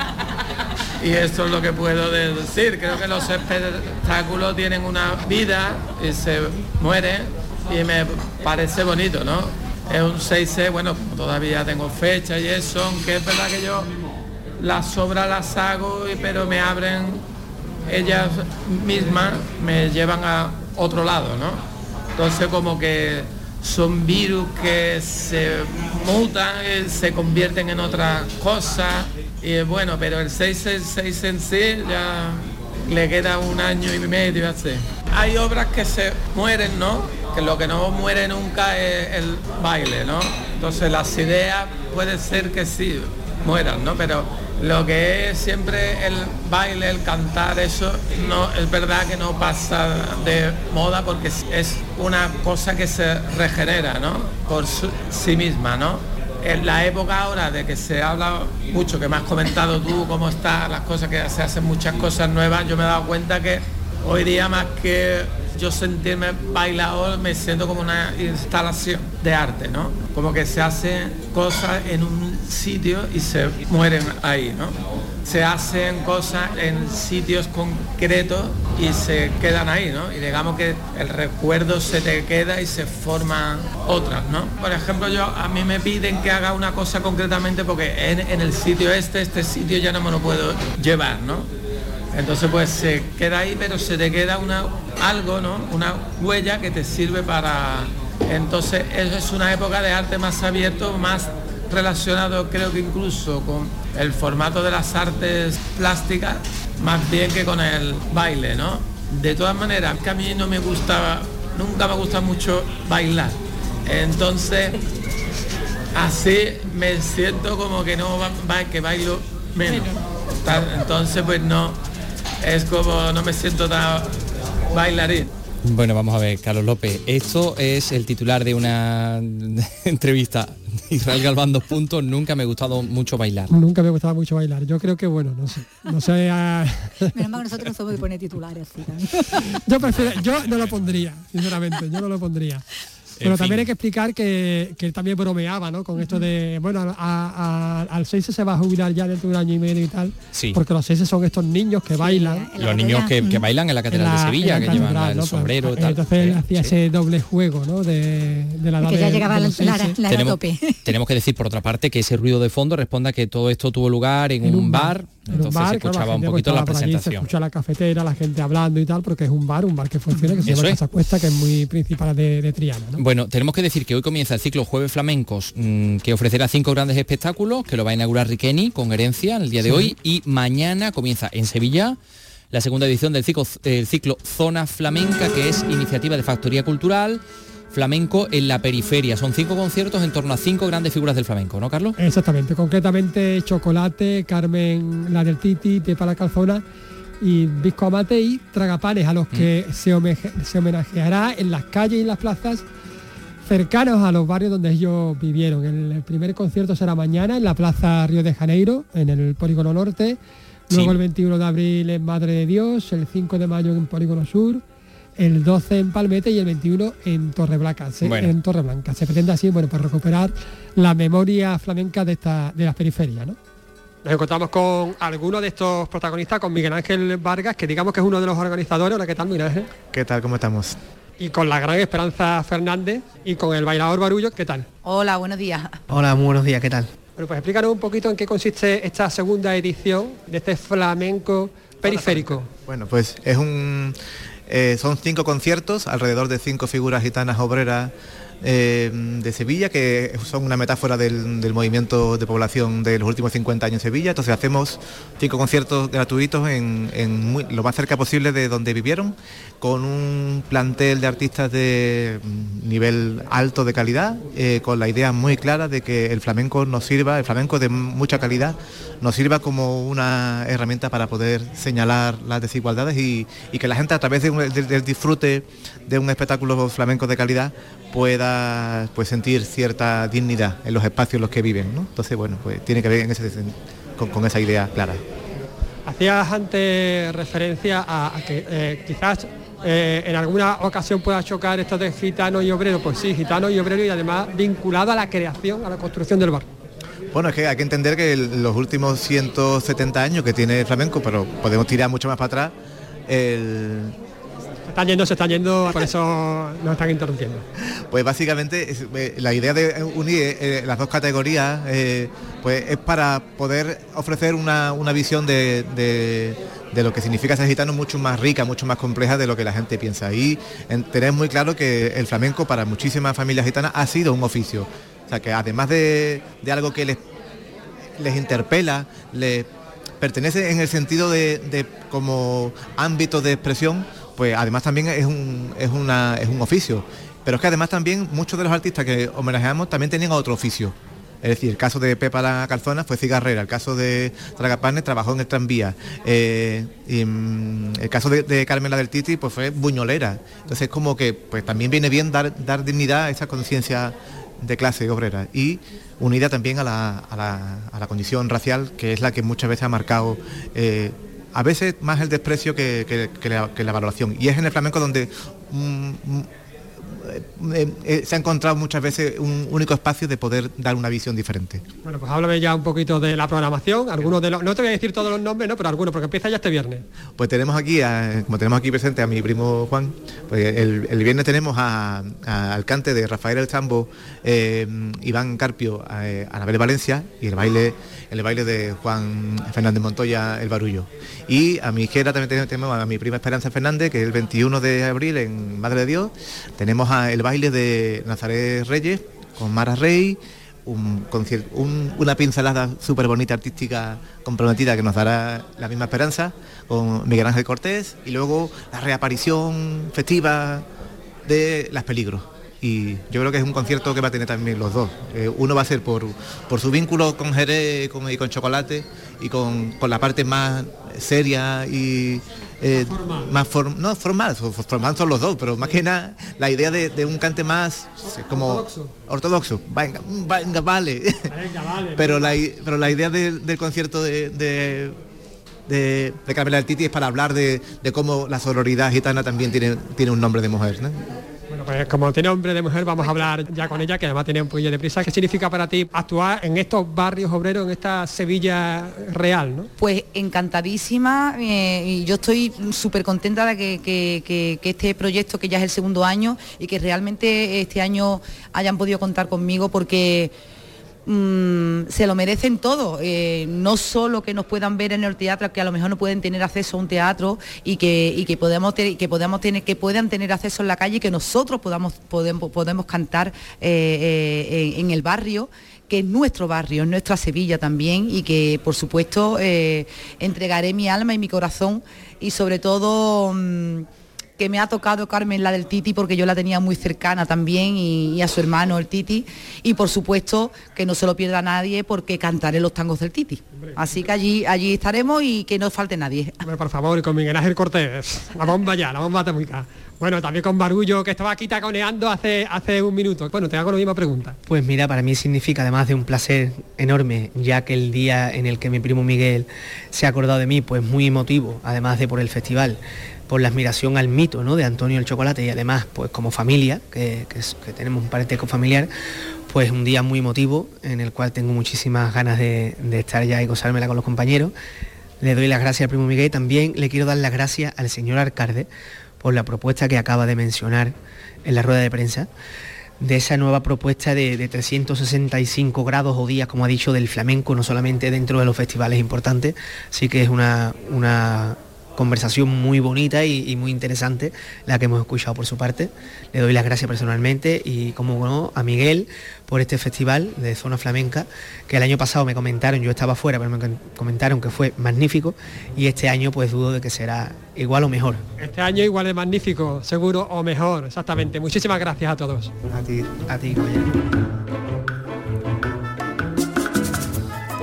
y esto es lo que puedo decir. Creo que los espectáculos tienen una vida y se mueren y me parece bonito, ¿no? Es un 6C, bueno, todavía tengo fecha y eso, aunque es verdad que yo las obras las hago, pero me abren ellas mismas, me llevan a otro lado, ¿no? Entonces como que son virus que se mutan, se convierten en otras cosas. Y bueno, pero el 666 en sí ya le queda un año y medio así. Hay obras que se mueren, ¿no? Que lo que no muere nunca es el baile, ¿no? Entonces las ideas puede ser que sí mueran, ¿no? Pero Lo que es siempre el baile, el cantar, eso no es verdad que no pasa de moda porque es una cosa que se regenera, ¿no? Por sí misma, ¿no? En la época ahora de que se habla mucho, que me has comentado tú cómo están las cosas, que se hacen muchas cosas nuevas, yo me he dado cuenta que hoy día más que yo sentirme bailador me siento como una instalación de arte, ¿no? Como que se hacen cosas en un sitio y se mueren ahí, ¿no? Se hacen cosas en sitios concretos y se quedan ahí, ¿no? Y digamos que el recuerdo se te queda y se forman otras, ¿no? Por ejemplo, yo a mí me piden que haga una cosa concretamente porque en, en el sitio este, este sitio ya no me lo puedo llevar, ¿no? Entonces pues se queda ahí, pero se te queda una, algo, ¿no? Una huella que te sirve para... Entonces eso es una época de arte más abierto, más relacionado creo que incluso con el formato de las artes plásticas, más bien que con el baile, ¿no? De todas maneras, que a mí no me gustaba, nunca me gusta mucho bailar. Entonces, así me siento como que no va, que bailo menos. Entonces, pues no, es como no me siento tan bailarín. Bueno, vamos a ver, Carlos López. Esto es el titular de una entrevista. Israel Galván, dos puntos. Nunca me ha gustado mucho bailar. Nunca me ha gustado mucho bailar. Yo creo que, bueno, no sé. No sé Menos mal nosotros somos de poner titulares. yo prefiero, yo no lo pondría, sinceramente. Yo no lo pondría. Pero también hay que explicar que, que, él también bromeaba, ¿no? Con esto de, bueno, al 6 se va a jubilar ya dentro de un año y medio y tal. Sí. Porque los 6 son estos niños que bailan. Los niños que, bailan en la Catedral de Sevilla, que llevan el pues, sombrero y tal. Entonces él hacía ese doble juego, ¿no? De, de la que ya llegaba la, tenemos, tenemos que decir, por otra parte, que ese ruido de fondo responde a que todo esto tuvo lugar en, un, bar, entonces se escuchaba un poquito la presentación. se escucha la cafetera, la gente hablando y tal, porque es un bar, un bar que funciona, que se llama Casa Cuesta, que es muy principal de, Triana. Bueno, tenemos que decir que hoy comienza el ciclo Jueves Flamencos, mm, que ofrecerá cinco grandes espectáculos, que lo va a inaugurar Riqueni con herencia el día de hoy, y mañana comienza en Sevilla la segunda edición del ciclo, el ciclo Zona Flamenca, que es iniciativa de Factoría Cultural, flamenco en la periferia. Son cinco conciertos en torno a cinco grandes figuras del flamenco, ¿no, Carlos? Exactamente, concretamente Chocolate, Carmen la del Titi, Tepa la Calzona y Visco Amate y Tragapanes, a los que mm. se, homenajeará en las calles y las plazas cercanos a los barrios donde ellos vivieron. El, primer concierto será mañana en la Plaza Río de Janeiro, en el Polígono Norte, luego el 21 de abril en Madre de Dios, el 5 de mayo en Polígono Sur, el 12 en Palmete y el 21 en Torreblanca. Se, en Torreblanca. Se pretende así, bueno, pues recuperar la memoria flamenca de, esta, de las periferias, ¿no? Nos encontramos con alguno de estos protagonistas, con Miguel Ángel Vargas, que digamos que es uno de los organizadores. Hola, ¿qué tal, Miguel Ángel? ¿Qué tal? ¿Cómo estamos? Y con la gran Esperanza Fernández y con el bailador Barullo, ¿qué tal? Hola, buenos días. Hola, muy buenos días, ¿qué tal? Bueno, pues explícanos un poquito en qué consiste esta segunda edición de este flamenco periférico. Bueno, pues es un eh, son cinco conciertos, alrededor de cinco figuras gitanas obreras eh, de Sevilla, que son una metáfora del, movimiento de población de los últimos 50 años en Sevilla. Entonces hacemos cinco conciertos gratuitos en, lo más cerca posible de donde vivieron, con un plantel de artistas de nivel alto de calidad, eh, con la idea muy clara de que el flamenco nos sirva, el flamenco de mucha calidad, nos sirva como una herramienta para poder señalar las desigualdades y, que la gente a través del disfrute de un espectáculo flamenco de calidad pueda pues sentir cierta dignidad en los espacios en los que viven. Entonces, bueno, pues tiene que ver con, esa idea clara. Hacías antes referencia a, que eh, quizás eh, en alguna ocasión pueda chocar esto de gitano y obrero, pues sí, gitano y obrero y además vinculado a la creación, a la construcción del bar. Bueno, es que hay que entender que los últimos 170 años que tiene el flamenco, pero podemos tirar mucho más para atrás, el, están yendo, se están yendo, por eso nos están interrumpiendo. Pues básicamente eh, la idea de unir eh, las dos categorías eh, pues es para poder ofrecer una, visión de, lo que significa ser gitano mucho más rica, mucho más compleja de lo que la gente piensa. Y tener muy claro que el flamenco para muchísimas familias gitanas ha sido un oficio. O sea que además de, algo que les, les interpela, les pertenece en el sentido de como ámbito de expresión, pues además también es un, es, una, es un oficio. Pero es que además también muchos de los artistas que homenajeamos también tenían otro oficio. Es decir, el caso de Pepa la Calzona fue cigarrera, el caso de Tragapanes trabajó en el tranvía, eh, y, mm, el caso de, Carmela del Titi pues fue buñolera. Entonces como que pues también viene bien dar, dar dignidad a esa conciencia de clase obrera y unida también a la, condición racial que es la que muchas veces ha marcado eh, a veces más el desprecio que, la, valoración. Y es en el flamenco donde mm, mm, eh, eh, se ha encontrado muchas veces un único espacio de poder dar una visión diferente. Bueno, pues háblame ya un poquito de la programación, algunos de los, no te voy a decir todos los nombres, no, pero algunos, porque empieza ya este viernes. Pues tenemos aquí, como tenemos aquí presente a mi primo Juan, pues el, viernes tenemos a, al cante de Rafael El Chambo, eh, Iván Carpio, a, Anabel Valencia y el baile, el baile de Juan Fernández Montoya, El Barullo. Y a mi izquierda también tenemos a mi prima Esperanza Fernández, que el 21 de abril en Madre de Dios. Tenemos a el baile de Nazaret Reyes con Mara Rey, un, una pincelada súper bonita artística comprometida que nos dará la misma esperanza con Miguel Ángel Cortés y luego la reaparición festiva de Las Peligros. Y yo creo que es un concierto que va a tener también los dos. Eh, uno va a ser por, por su vínculo con Jerez con, y con Chocolate y con, con la parte más seria y eh, más no formal, formal son los dos, pero más que nada la idea de, un cante más como ortodoxo, venga, venga, vale. pero, la, pero la idea del concierto de, de de, Carmela del Titi es para hablar de, cómo la sororidad gitana también tiene, tiene un nombre de mujer. Pues como tiene hombre de mujer, vamos a hablar ya con ella, que además tiene un poquillo de prisa. ¿Qué significa para ti actuar en estos barrios obreros, en esta Sevilla real? Pues encantadísima eh, y yo estoy súper contenta de que, este proyecto, que ya es el segundo año, y que realmente este año hayan podido contar conmigo porque Mm, se lo merecen todo, eh, no solo que nos puedan ver en el teatro, que a lo mejor no pueden tener acceso a un teatro y que, que podemos que podamos tener, que puedan tener acceso en la calle y que nosotros podamos, podemos, cantar eh, eh, en, el barrio que es nuestro barrio, nuestra Sevilla también y que por supuesto entregaré mi alma y mi corazón y sobre todo mm, que me ha tocado Carmen la del Titi porque yo la tenía muy cercana también y, a su hermano el Titi y por supuesto que no se lo pierda nadie porque cantaré los tangos del Titi. Así que allí allí estaremos y que no falte nadie. por favor, y con Miguel Ángel Cortés, la bomba ya, la bomba atómica. Bueno, también con Barullo, que estaba aquí taconeando hace, hace un minuto. Bueno, te hago la misma pregunta. Pues mira, para mí significa, además de un placer enorme, ya que el día en el que mi primo Miguel se ha acordado de mí, pues muy emotivo, además de por el festival, por la admiración al mito ¿no? de Antonio el Chocolate y además pues como familia, que, tenemos un parentesco familiar, pues un día muy emotivo en el cual tengo muchísimas ganas de, estar ya y gozármela con los compañeros. Le doy las gracias al primo Miguel y también le quiero dar las gracias al señor alcalde por la propuesta que acaba de mencionar en la rueda de prensa de esa nueva propuesta de, de, 365 grados o días, como ha dicho, del flamenco, no solamente dentro de los festivales importantes, sí que es una, una, conversación muy bonita y, muy interesante la que hemos escuchado por su parte. Le doy las gracias personalmente y como no a Miguel por este festival de zona flamenca que el año pasado me comentaron, yo estaba fuera, pero me comentaron que fue magnífico y este año pues dudo de que será igual o mejor. Este año igual es magnífico, seguro o mejor, exactamente. Muchísimas gracias a todos. A ti, a ti,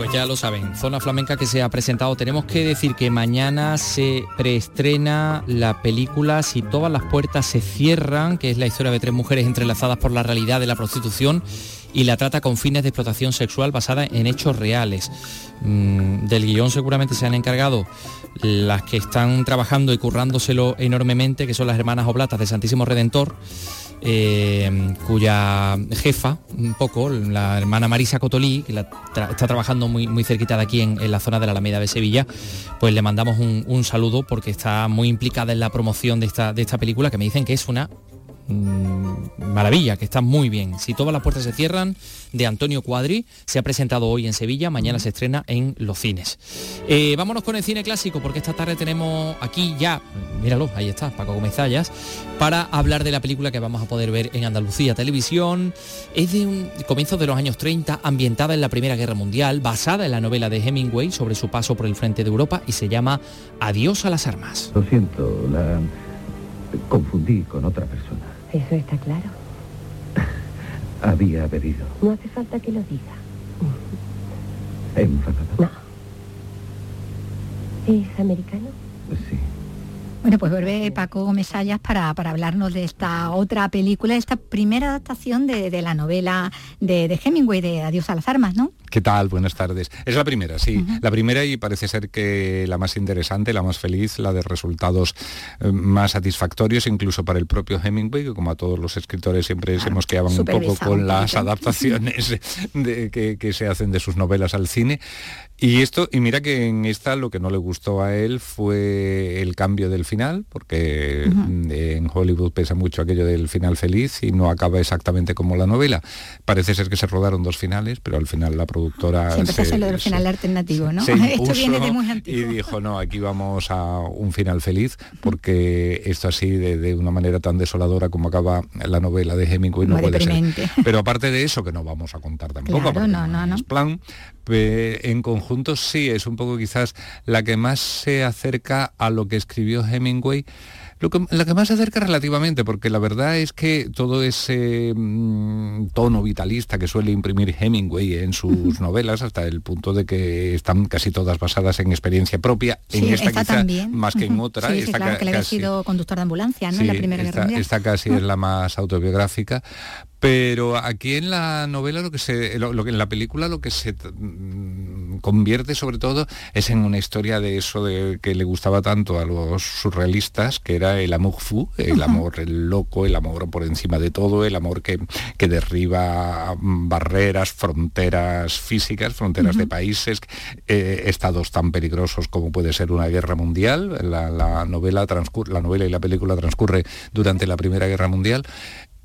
Pues ya lo saben, Zona Flamenca que se ha presentado. Tenemos que decir que mañana se preestrena la película Si todas las puertas se cierran, que es la historia de tres mujeres entrelazadas por la realidad de la prostitución y la trata con fines de explotación sexual basada en hechos reales. Mm, del guion seguramente se han encargado las que están trabajando y currándoselo enormemente, que son las hermanas Oblatas de Santísimo Redentor eh, cuya jefa, un poco, la hermana Marisa Cotolí, que está trabajando muy, muy cerquita de aquí en, la zona de la Alameda de Sevilla, pues le mandamos un, saludo porque está muy implicada en la promoción de esta, de esta película, que me dicen que es una Mm, maravilla, que está muy bien. Si todas las puertas se cierran, de Antonio Cuadri, se ha presentado hoy en Sevilla, mañana se estrena en los cines. Eh, vámonos con el cine clásico, porque esta tarde tenemos aquí ya, míralo, ahí está, Paco Gómez para hablar de la película que vamos a poder ver en Andalucía Televisión. Es de un comienzo de los años 30, ambientada en la Primera Guerra Mundial, basada en la novela de Hemingway sobre su paso por el frente de Europa y se llama Adiós a las armas. Lo siento, la confundí con otra persona. Eso está claro. Había bebido. No hace falta que lo diga. ¿Enfadada? No. ¿Es americano? Sí. Bueno, pues vuelve Paco Gómez Sayas para, para hablarnos de esta otra película, esta primera adaptación de, de la novela de, de Hemingway, de Adiós a las armas, ¿no? ¿Qué tal? Buenas tardes. Es la primera, sí. La primera y parece ser que la más interesante, la más feliz, la de resultados eh, más satisfactorios, incluso para el propio Hemingway, que como a todos los escritores siempre se mosqueaban un poco con las adaptaciones de- que, que se hacen de sus novelas al cine. Y esto, y mira que en esta lo que no le gustó a él fue el cambio del final, porque mm, en Hollywood pesa mucho aquello del final feliz y no acaba exactamente como la novela. Parece ser que se rodaron dos finales, pero al final la productora Siempre se se- lo del final alternativo, ¿no? Esto viene de muy y antiguo. dijo, no, aquí vamos a un final feliz, porque esto así, de, de una manera tan desoladora como acaba la novela de Hemingway, no puede ser. Pero aparte de eso, que no vamos a contar tampoco, Claro, porque no, no, no. es plan, en conjunto sí, es un poco quizás la que más se acerca a lo que escribió Hemingway, lo que, la que más se acerca relativamente, porque la verdad es que todo ese mm, tono vitalista que suele imprimir Hemingway en sus novelas, hasta el punto de que están casi todas basadas en experiencia propia, en Sí, esta esta quizá también. más que en otra, Sí, sí, esta claro, ca- que le había casi- sido conductor de ambulancia, ¿no? en la Primera Guerra esta, Mundial. esta casi es la más autobiográfica. Pero aquí en la novela lo que se, lo, lo que en la película lo que se mm, convierte sobre todo es en una historia de eso de que le gustaba tanto a los surrealistas, que era el amour fou, el amor el loco, el amor por encima de todo, el amor que, que derriba barreras, fronteras físicas, fronteras de países, eh, estados tan peligrosos como puede ser una guerra mundial. La, la novela la novela y la película transcurre durante la Primera Guerra Mundial.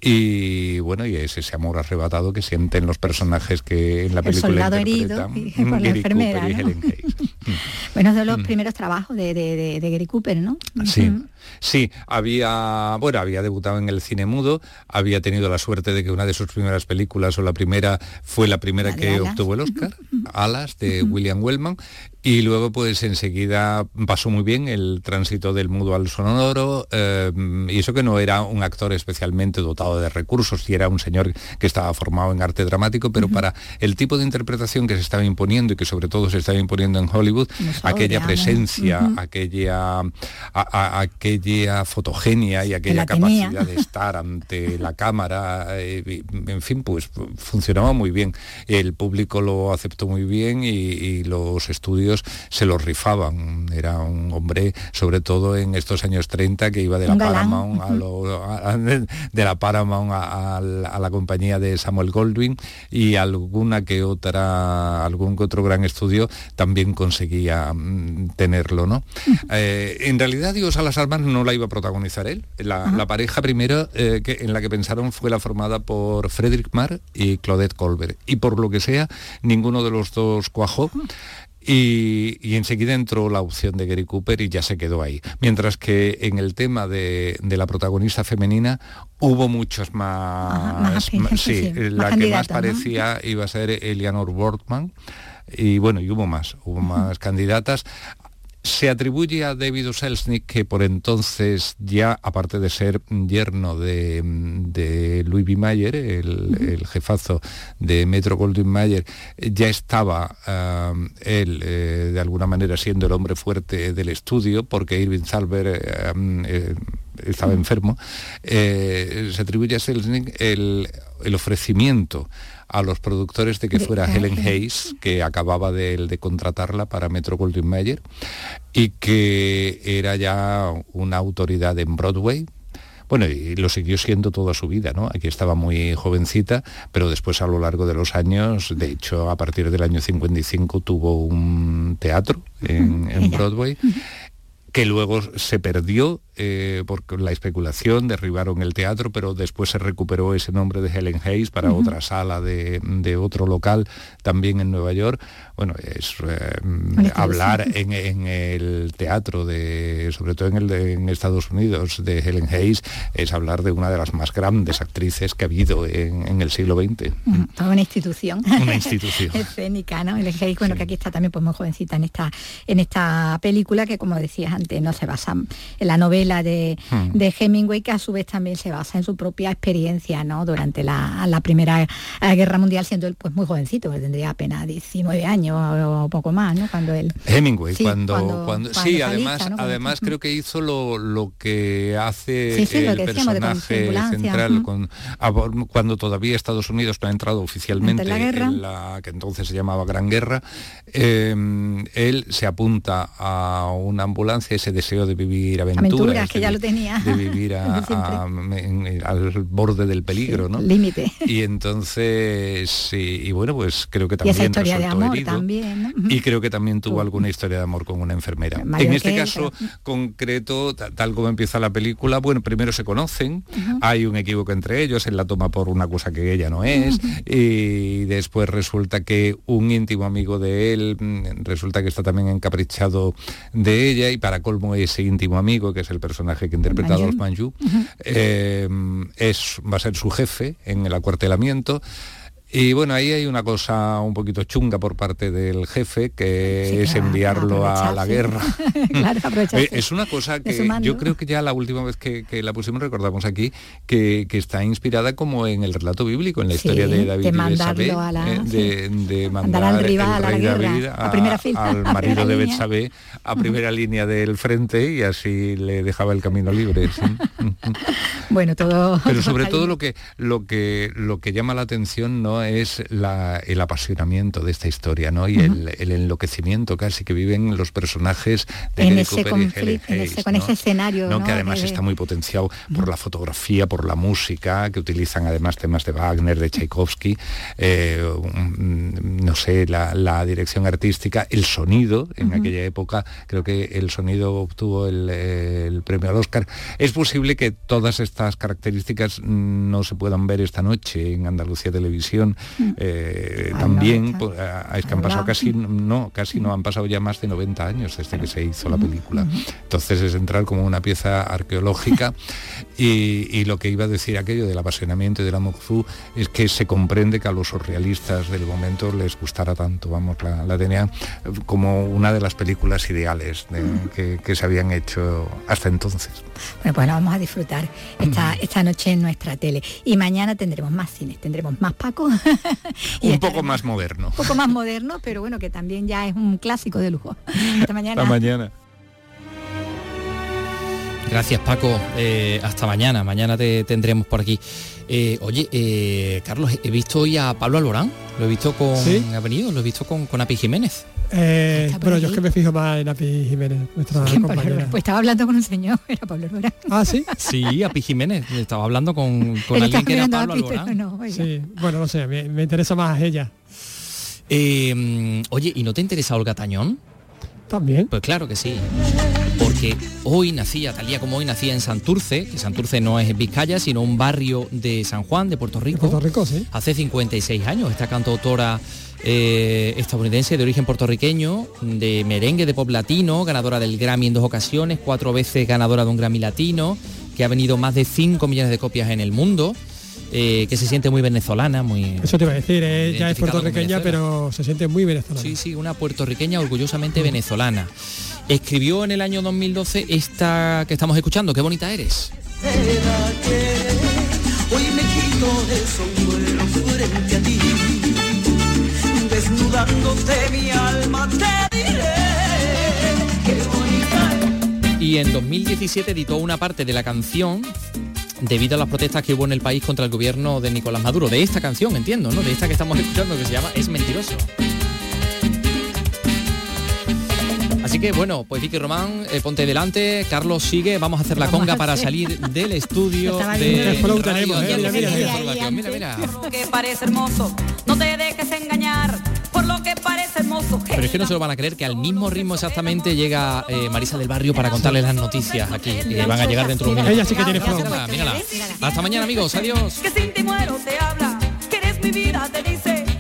Y bueno, y es ese amor arrebatado que sienten los personajes que en la El película soldado herido y por la Gary enfermera, Cooper y ¿no? Helen Hayes. Bueno, es de los Mm. primeros trabajos de, de- de- de Gary Cooper, ¿no? Sí, sí, había, bueno, había debutado en el cine mudo, había tenido la suerte de que una de sus primeras películas o la primera fue la primera La que Alas. obtuvo el Oscar, Alas de William Wellman, y luego pues enseguida pasó muy bien el tránsito del mudo al sonoro, eh, y eso que no era un actor especialmente dotado de recursos, y era un señor que estaba formado en arte dramático, pero para el tipo de interpretación que se estaba imponiendo y que sobre todo se estaba imponiendo en Hollywood, aquella odiamos. presencia, aquella, a- a- aquella fotogenia y aquella tenía. capacidad de estar ante la cámara, eh, y, en fin, pues funcionaba muy bien. El público lo aceptó muy bien y, y los estudios se lo rifaban. Era un hombre, sobre todo en estos años 30, que iba de la. Paramount a lo- a- de la Paramount a, a la- a la compañía de Samuel Goldwyn y alguna que otra, algún que otro gran estudio también conseguía mm, tenerlo, ¿no? Eh, en realidad Dios a las armas no la iba a protagonizar él. La, la pareja primero eh, que, en la que pensaron fue la formada por Frederick Marr y Claudette Colbert. Y por lo que sea, ninguno de los dos cuajó. Y, y enseguida entró la opción de Gary Cooper y ya se quedó ahí. Mientras que en el tema de, de la protagonista femenina hubo muchos más... sí, la más que más parecía iba a ser Eleanor Wortman. Y bueno, y hubo más, hubo más candidatas. Se atribuye a David. Selznick que por entonces ya, aparte de ser yerno de, de Louis B. Mayer, el, el jefazo de Metro Goldwyn Mayer, ya estaba ah, él eh, de alguna manera siendo el hombre fuerte del estudio, porque Irving Thalberg eh, eh, estaba enfermo. Eh, se atribuye a Selznick el, el ofrecimiento a los productores de que fuera Helen. Hayes, que acababa de, de contratarla para Metro Goldwyn Mayer y que era ya una autoridad en Broadway. Bueno, y lo siguió siendo toda su vida, ¿no? Aquí estaba muy jovencita, pero después a lo largo de los años, de hecho a partir del año 55 tuvo un teatro en, en. Broadway que luego se perdió eh, por la especulación, derribaron el teatro, pero después se recuperó ese nombre de Helen Hayes para otra sala de, de otro local también en Nueva York. Bueno, es eh, institución. hablar en, en el teatro, de, sobre todo en, el de, en Estados Unidos, de Helen Hayes, es hablar de una de las más grandes actrices que ha habido en, en el siglo XX. Toda una institución. Una institución. escénica, ¿no? El Hayes, bueno, que aquí está también pues muy jovencita en esta, en esta película que como decías antes, no se basa en la novela novela de, Hmm. de Hemingway, que a su vez también se basa en su propia experiencia ¿no? durante la, la Primera eh, Guerra Mundial, siendo él pues muy jovencito, que tendría apenas 19 años o poco más, ¿no? Cuando él... Hemingway, Sí, cuando, cuando- cuando, cuando sí, además, además creo que hizo lo, lo que hace Sí, sí, lo el que personaje central con- a- cuando todavía Estados Unidos no ha entrado oficialmente la guerra. en la que entonces se llamaba Gran Guerra, eh, él se apunta a una ambulancia, ese deseo de vivir aventuras, Que de ya lo tenía. de vivir a- Desde siempre. a- en- en- al borde del peligro, ¿no? Límite. Y entonces, sí, y bueno, pues creo que Y esa también historia de amor herido. también, ¿no? Y creo que también tuvo alguna historia de amor con una enfermera. En este él, caso concreto, ta- tal como empieza la película, bueno, primero se conocen, hay un equívoco entre ellos, él la toma por una cosa que ella no es, y después resulta que un íntimo amigo de él mm, resulta que está también encaprichado de ella, y para colmo ese íntimo amigo, que es el personaje que interpreta a Manjú. Adolf Manjú, eh, es, va a ser su jefe en el acuartelamiento. Y bueno, ahí hay una cosa un poquito chunga por parte del jefe, que Sí, es enviarlo a la guerra. claro, Eh, Es una cosa que yo creo que ya la última vez que, que la pusimos recordamos aquí que, que está inspirada como en el relato bíblico, en la Sí, historia de David de y a la- eh, de, de Mandar mandar al rival el a la rey guerra, David a primera fila, al marido de. Betsabé a primera línea del frente y así le dejaba el camino libre. sí. Bueno, todo... Pero sobre todo lo que lo que lo que llama la atención no es la- el apasionamiento de esta historia, ¿no? Y el, el enloquecimiento casi que viven los personajes de En Gary ese Cooper y Helen conflicto, en ese- Hayes, con ¿no? ese escenario, ¿no? Que además De- está muy potenciado por la fotografía, por la música, que utilizan además temas de Wagner, de Tchaikovsky, eh, no sé, la, la dirección artística, el sonido, en aquella época creo que el sonido obtuvo el, el premio al Oscar. Es posible que todas estas características no se puedan ver esta noche en Andalucía Televisión. Eh, Ah, también, no, pues, es que han pasado casi, no, casi no, han pasado ya más de 90 años desde que se hizo la película. Entonces es entrar como una pieza arqueológica. Y, y lo que iba a decir aquello del apasionamiento y del amor fou es que se comprende que a los surrealistas del momento les gustara tanto, vamos, la, la tenían como una de las películas ideales de- que, que se habían hecho hasta entonces. Bueno, pues la vamos a disfrutar esta, esta noche en nuestra tele. Y mañana tendremos más cines, tendremos más Paco, y Un estaremos poco más moderno. un poco más moderno, pero bueno, que también ya es un clásico de lujo. Hasta mañana. Hasta mañana. Gracias Paco, Eh, hasta mañana, mañana te tendremos por aquí. Eh, oye, eh, Carlos, he visto hoy a Pablo Alborán, lo he visto con, ¿Sí? ha venido, lo he visto con, con Api Jiménez. Eh, bueno, yo es que me fijo más en Api Jiménez. Pues estaba hablando con un señor, era Pablo Alborán. Ah, sí. Sí, Api Jiménez, estaba hablando con, alguien que era Pablo Api, pero Alborán. no, oiga. Sí, bueno, no sé, me, me interesa más ella. Eh, mm, oye, ¿y no te interesa Olga Tañón? También. Pues claro que sí. Porque hoy nacía, tal día como hoy nacía en Santurce, que Santurce no es Vizcaya, sino un barrio de San Juan, de Puerto Rico. Puerto Rico, sí. Hace 56 años, esta cantautora eh, estadounidense de origen puertorriqueño, de merengue de pop latino, ganadora del Grammy en dos ocasiones, cuatro veces ganadora de un Grammy latino, que ha venido más de 5 millones de copias en el mundo, eh, que se siente muy venezolana, muy... Eso te iba a decir, ella es Identificado con puertorriqueña, pero se siente muy venezolana. Sí, sí, una puertorriqueña orgullosamente venezolana. Escribió en el año 2012 esta que estamos escuchando, Qué bonita eres. Hoy me quito el sombrero frente a ti, desnudándote mi alma te diré qué bonita Y en 2017 editó una parte de la canción debido a las protestas que hubo en el país contra el gobierno de Nicolás Maduro. De esta canción, entiendo, ¿no? De esta que estamos escuchando que se llama Es mentiroso. Así que bueno, pues Vicky Román, eh, ponte delante, Carlos sigue, vamos a hacer la conga para salir del estudio de Radio tenemos, eh, mira, mira, mira. Información. Mira, mira. que parece hermoso, no te dejes engañar que parece hermoso. Pero es que no se lo van a creer que al mismo ritmo exactamente llega eh, Marisa del Barrio para contarles las noticias aquí, que van a llegar dentro de un minuto. Ella sí que tiene flow. Mírala, mírala. Hasta mañana amigos, adiós. Que sin ti muero te habla, que eres mi vida, te dice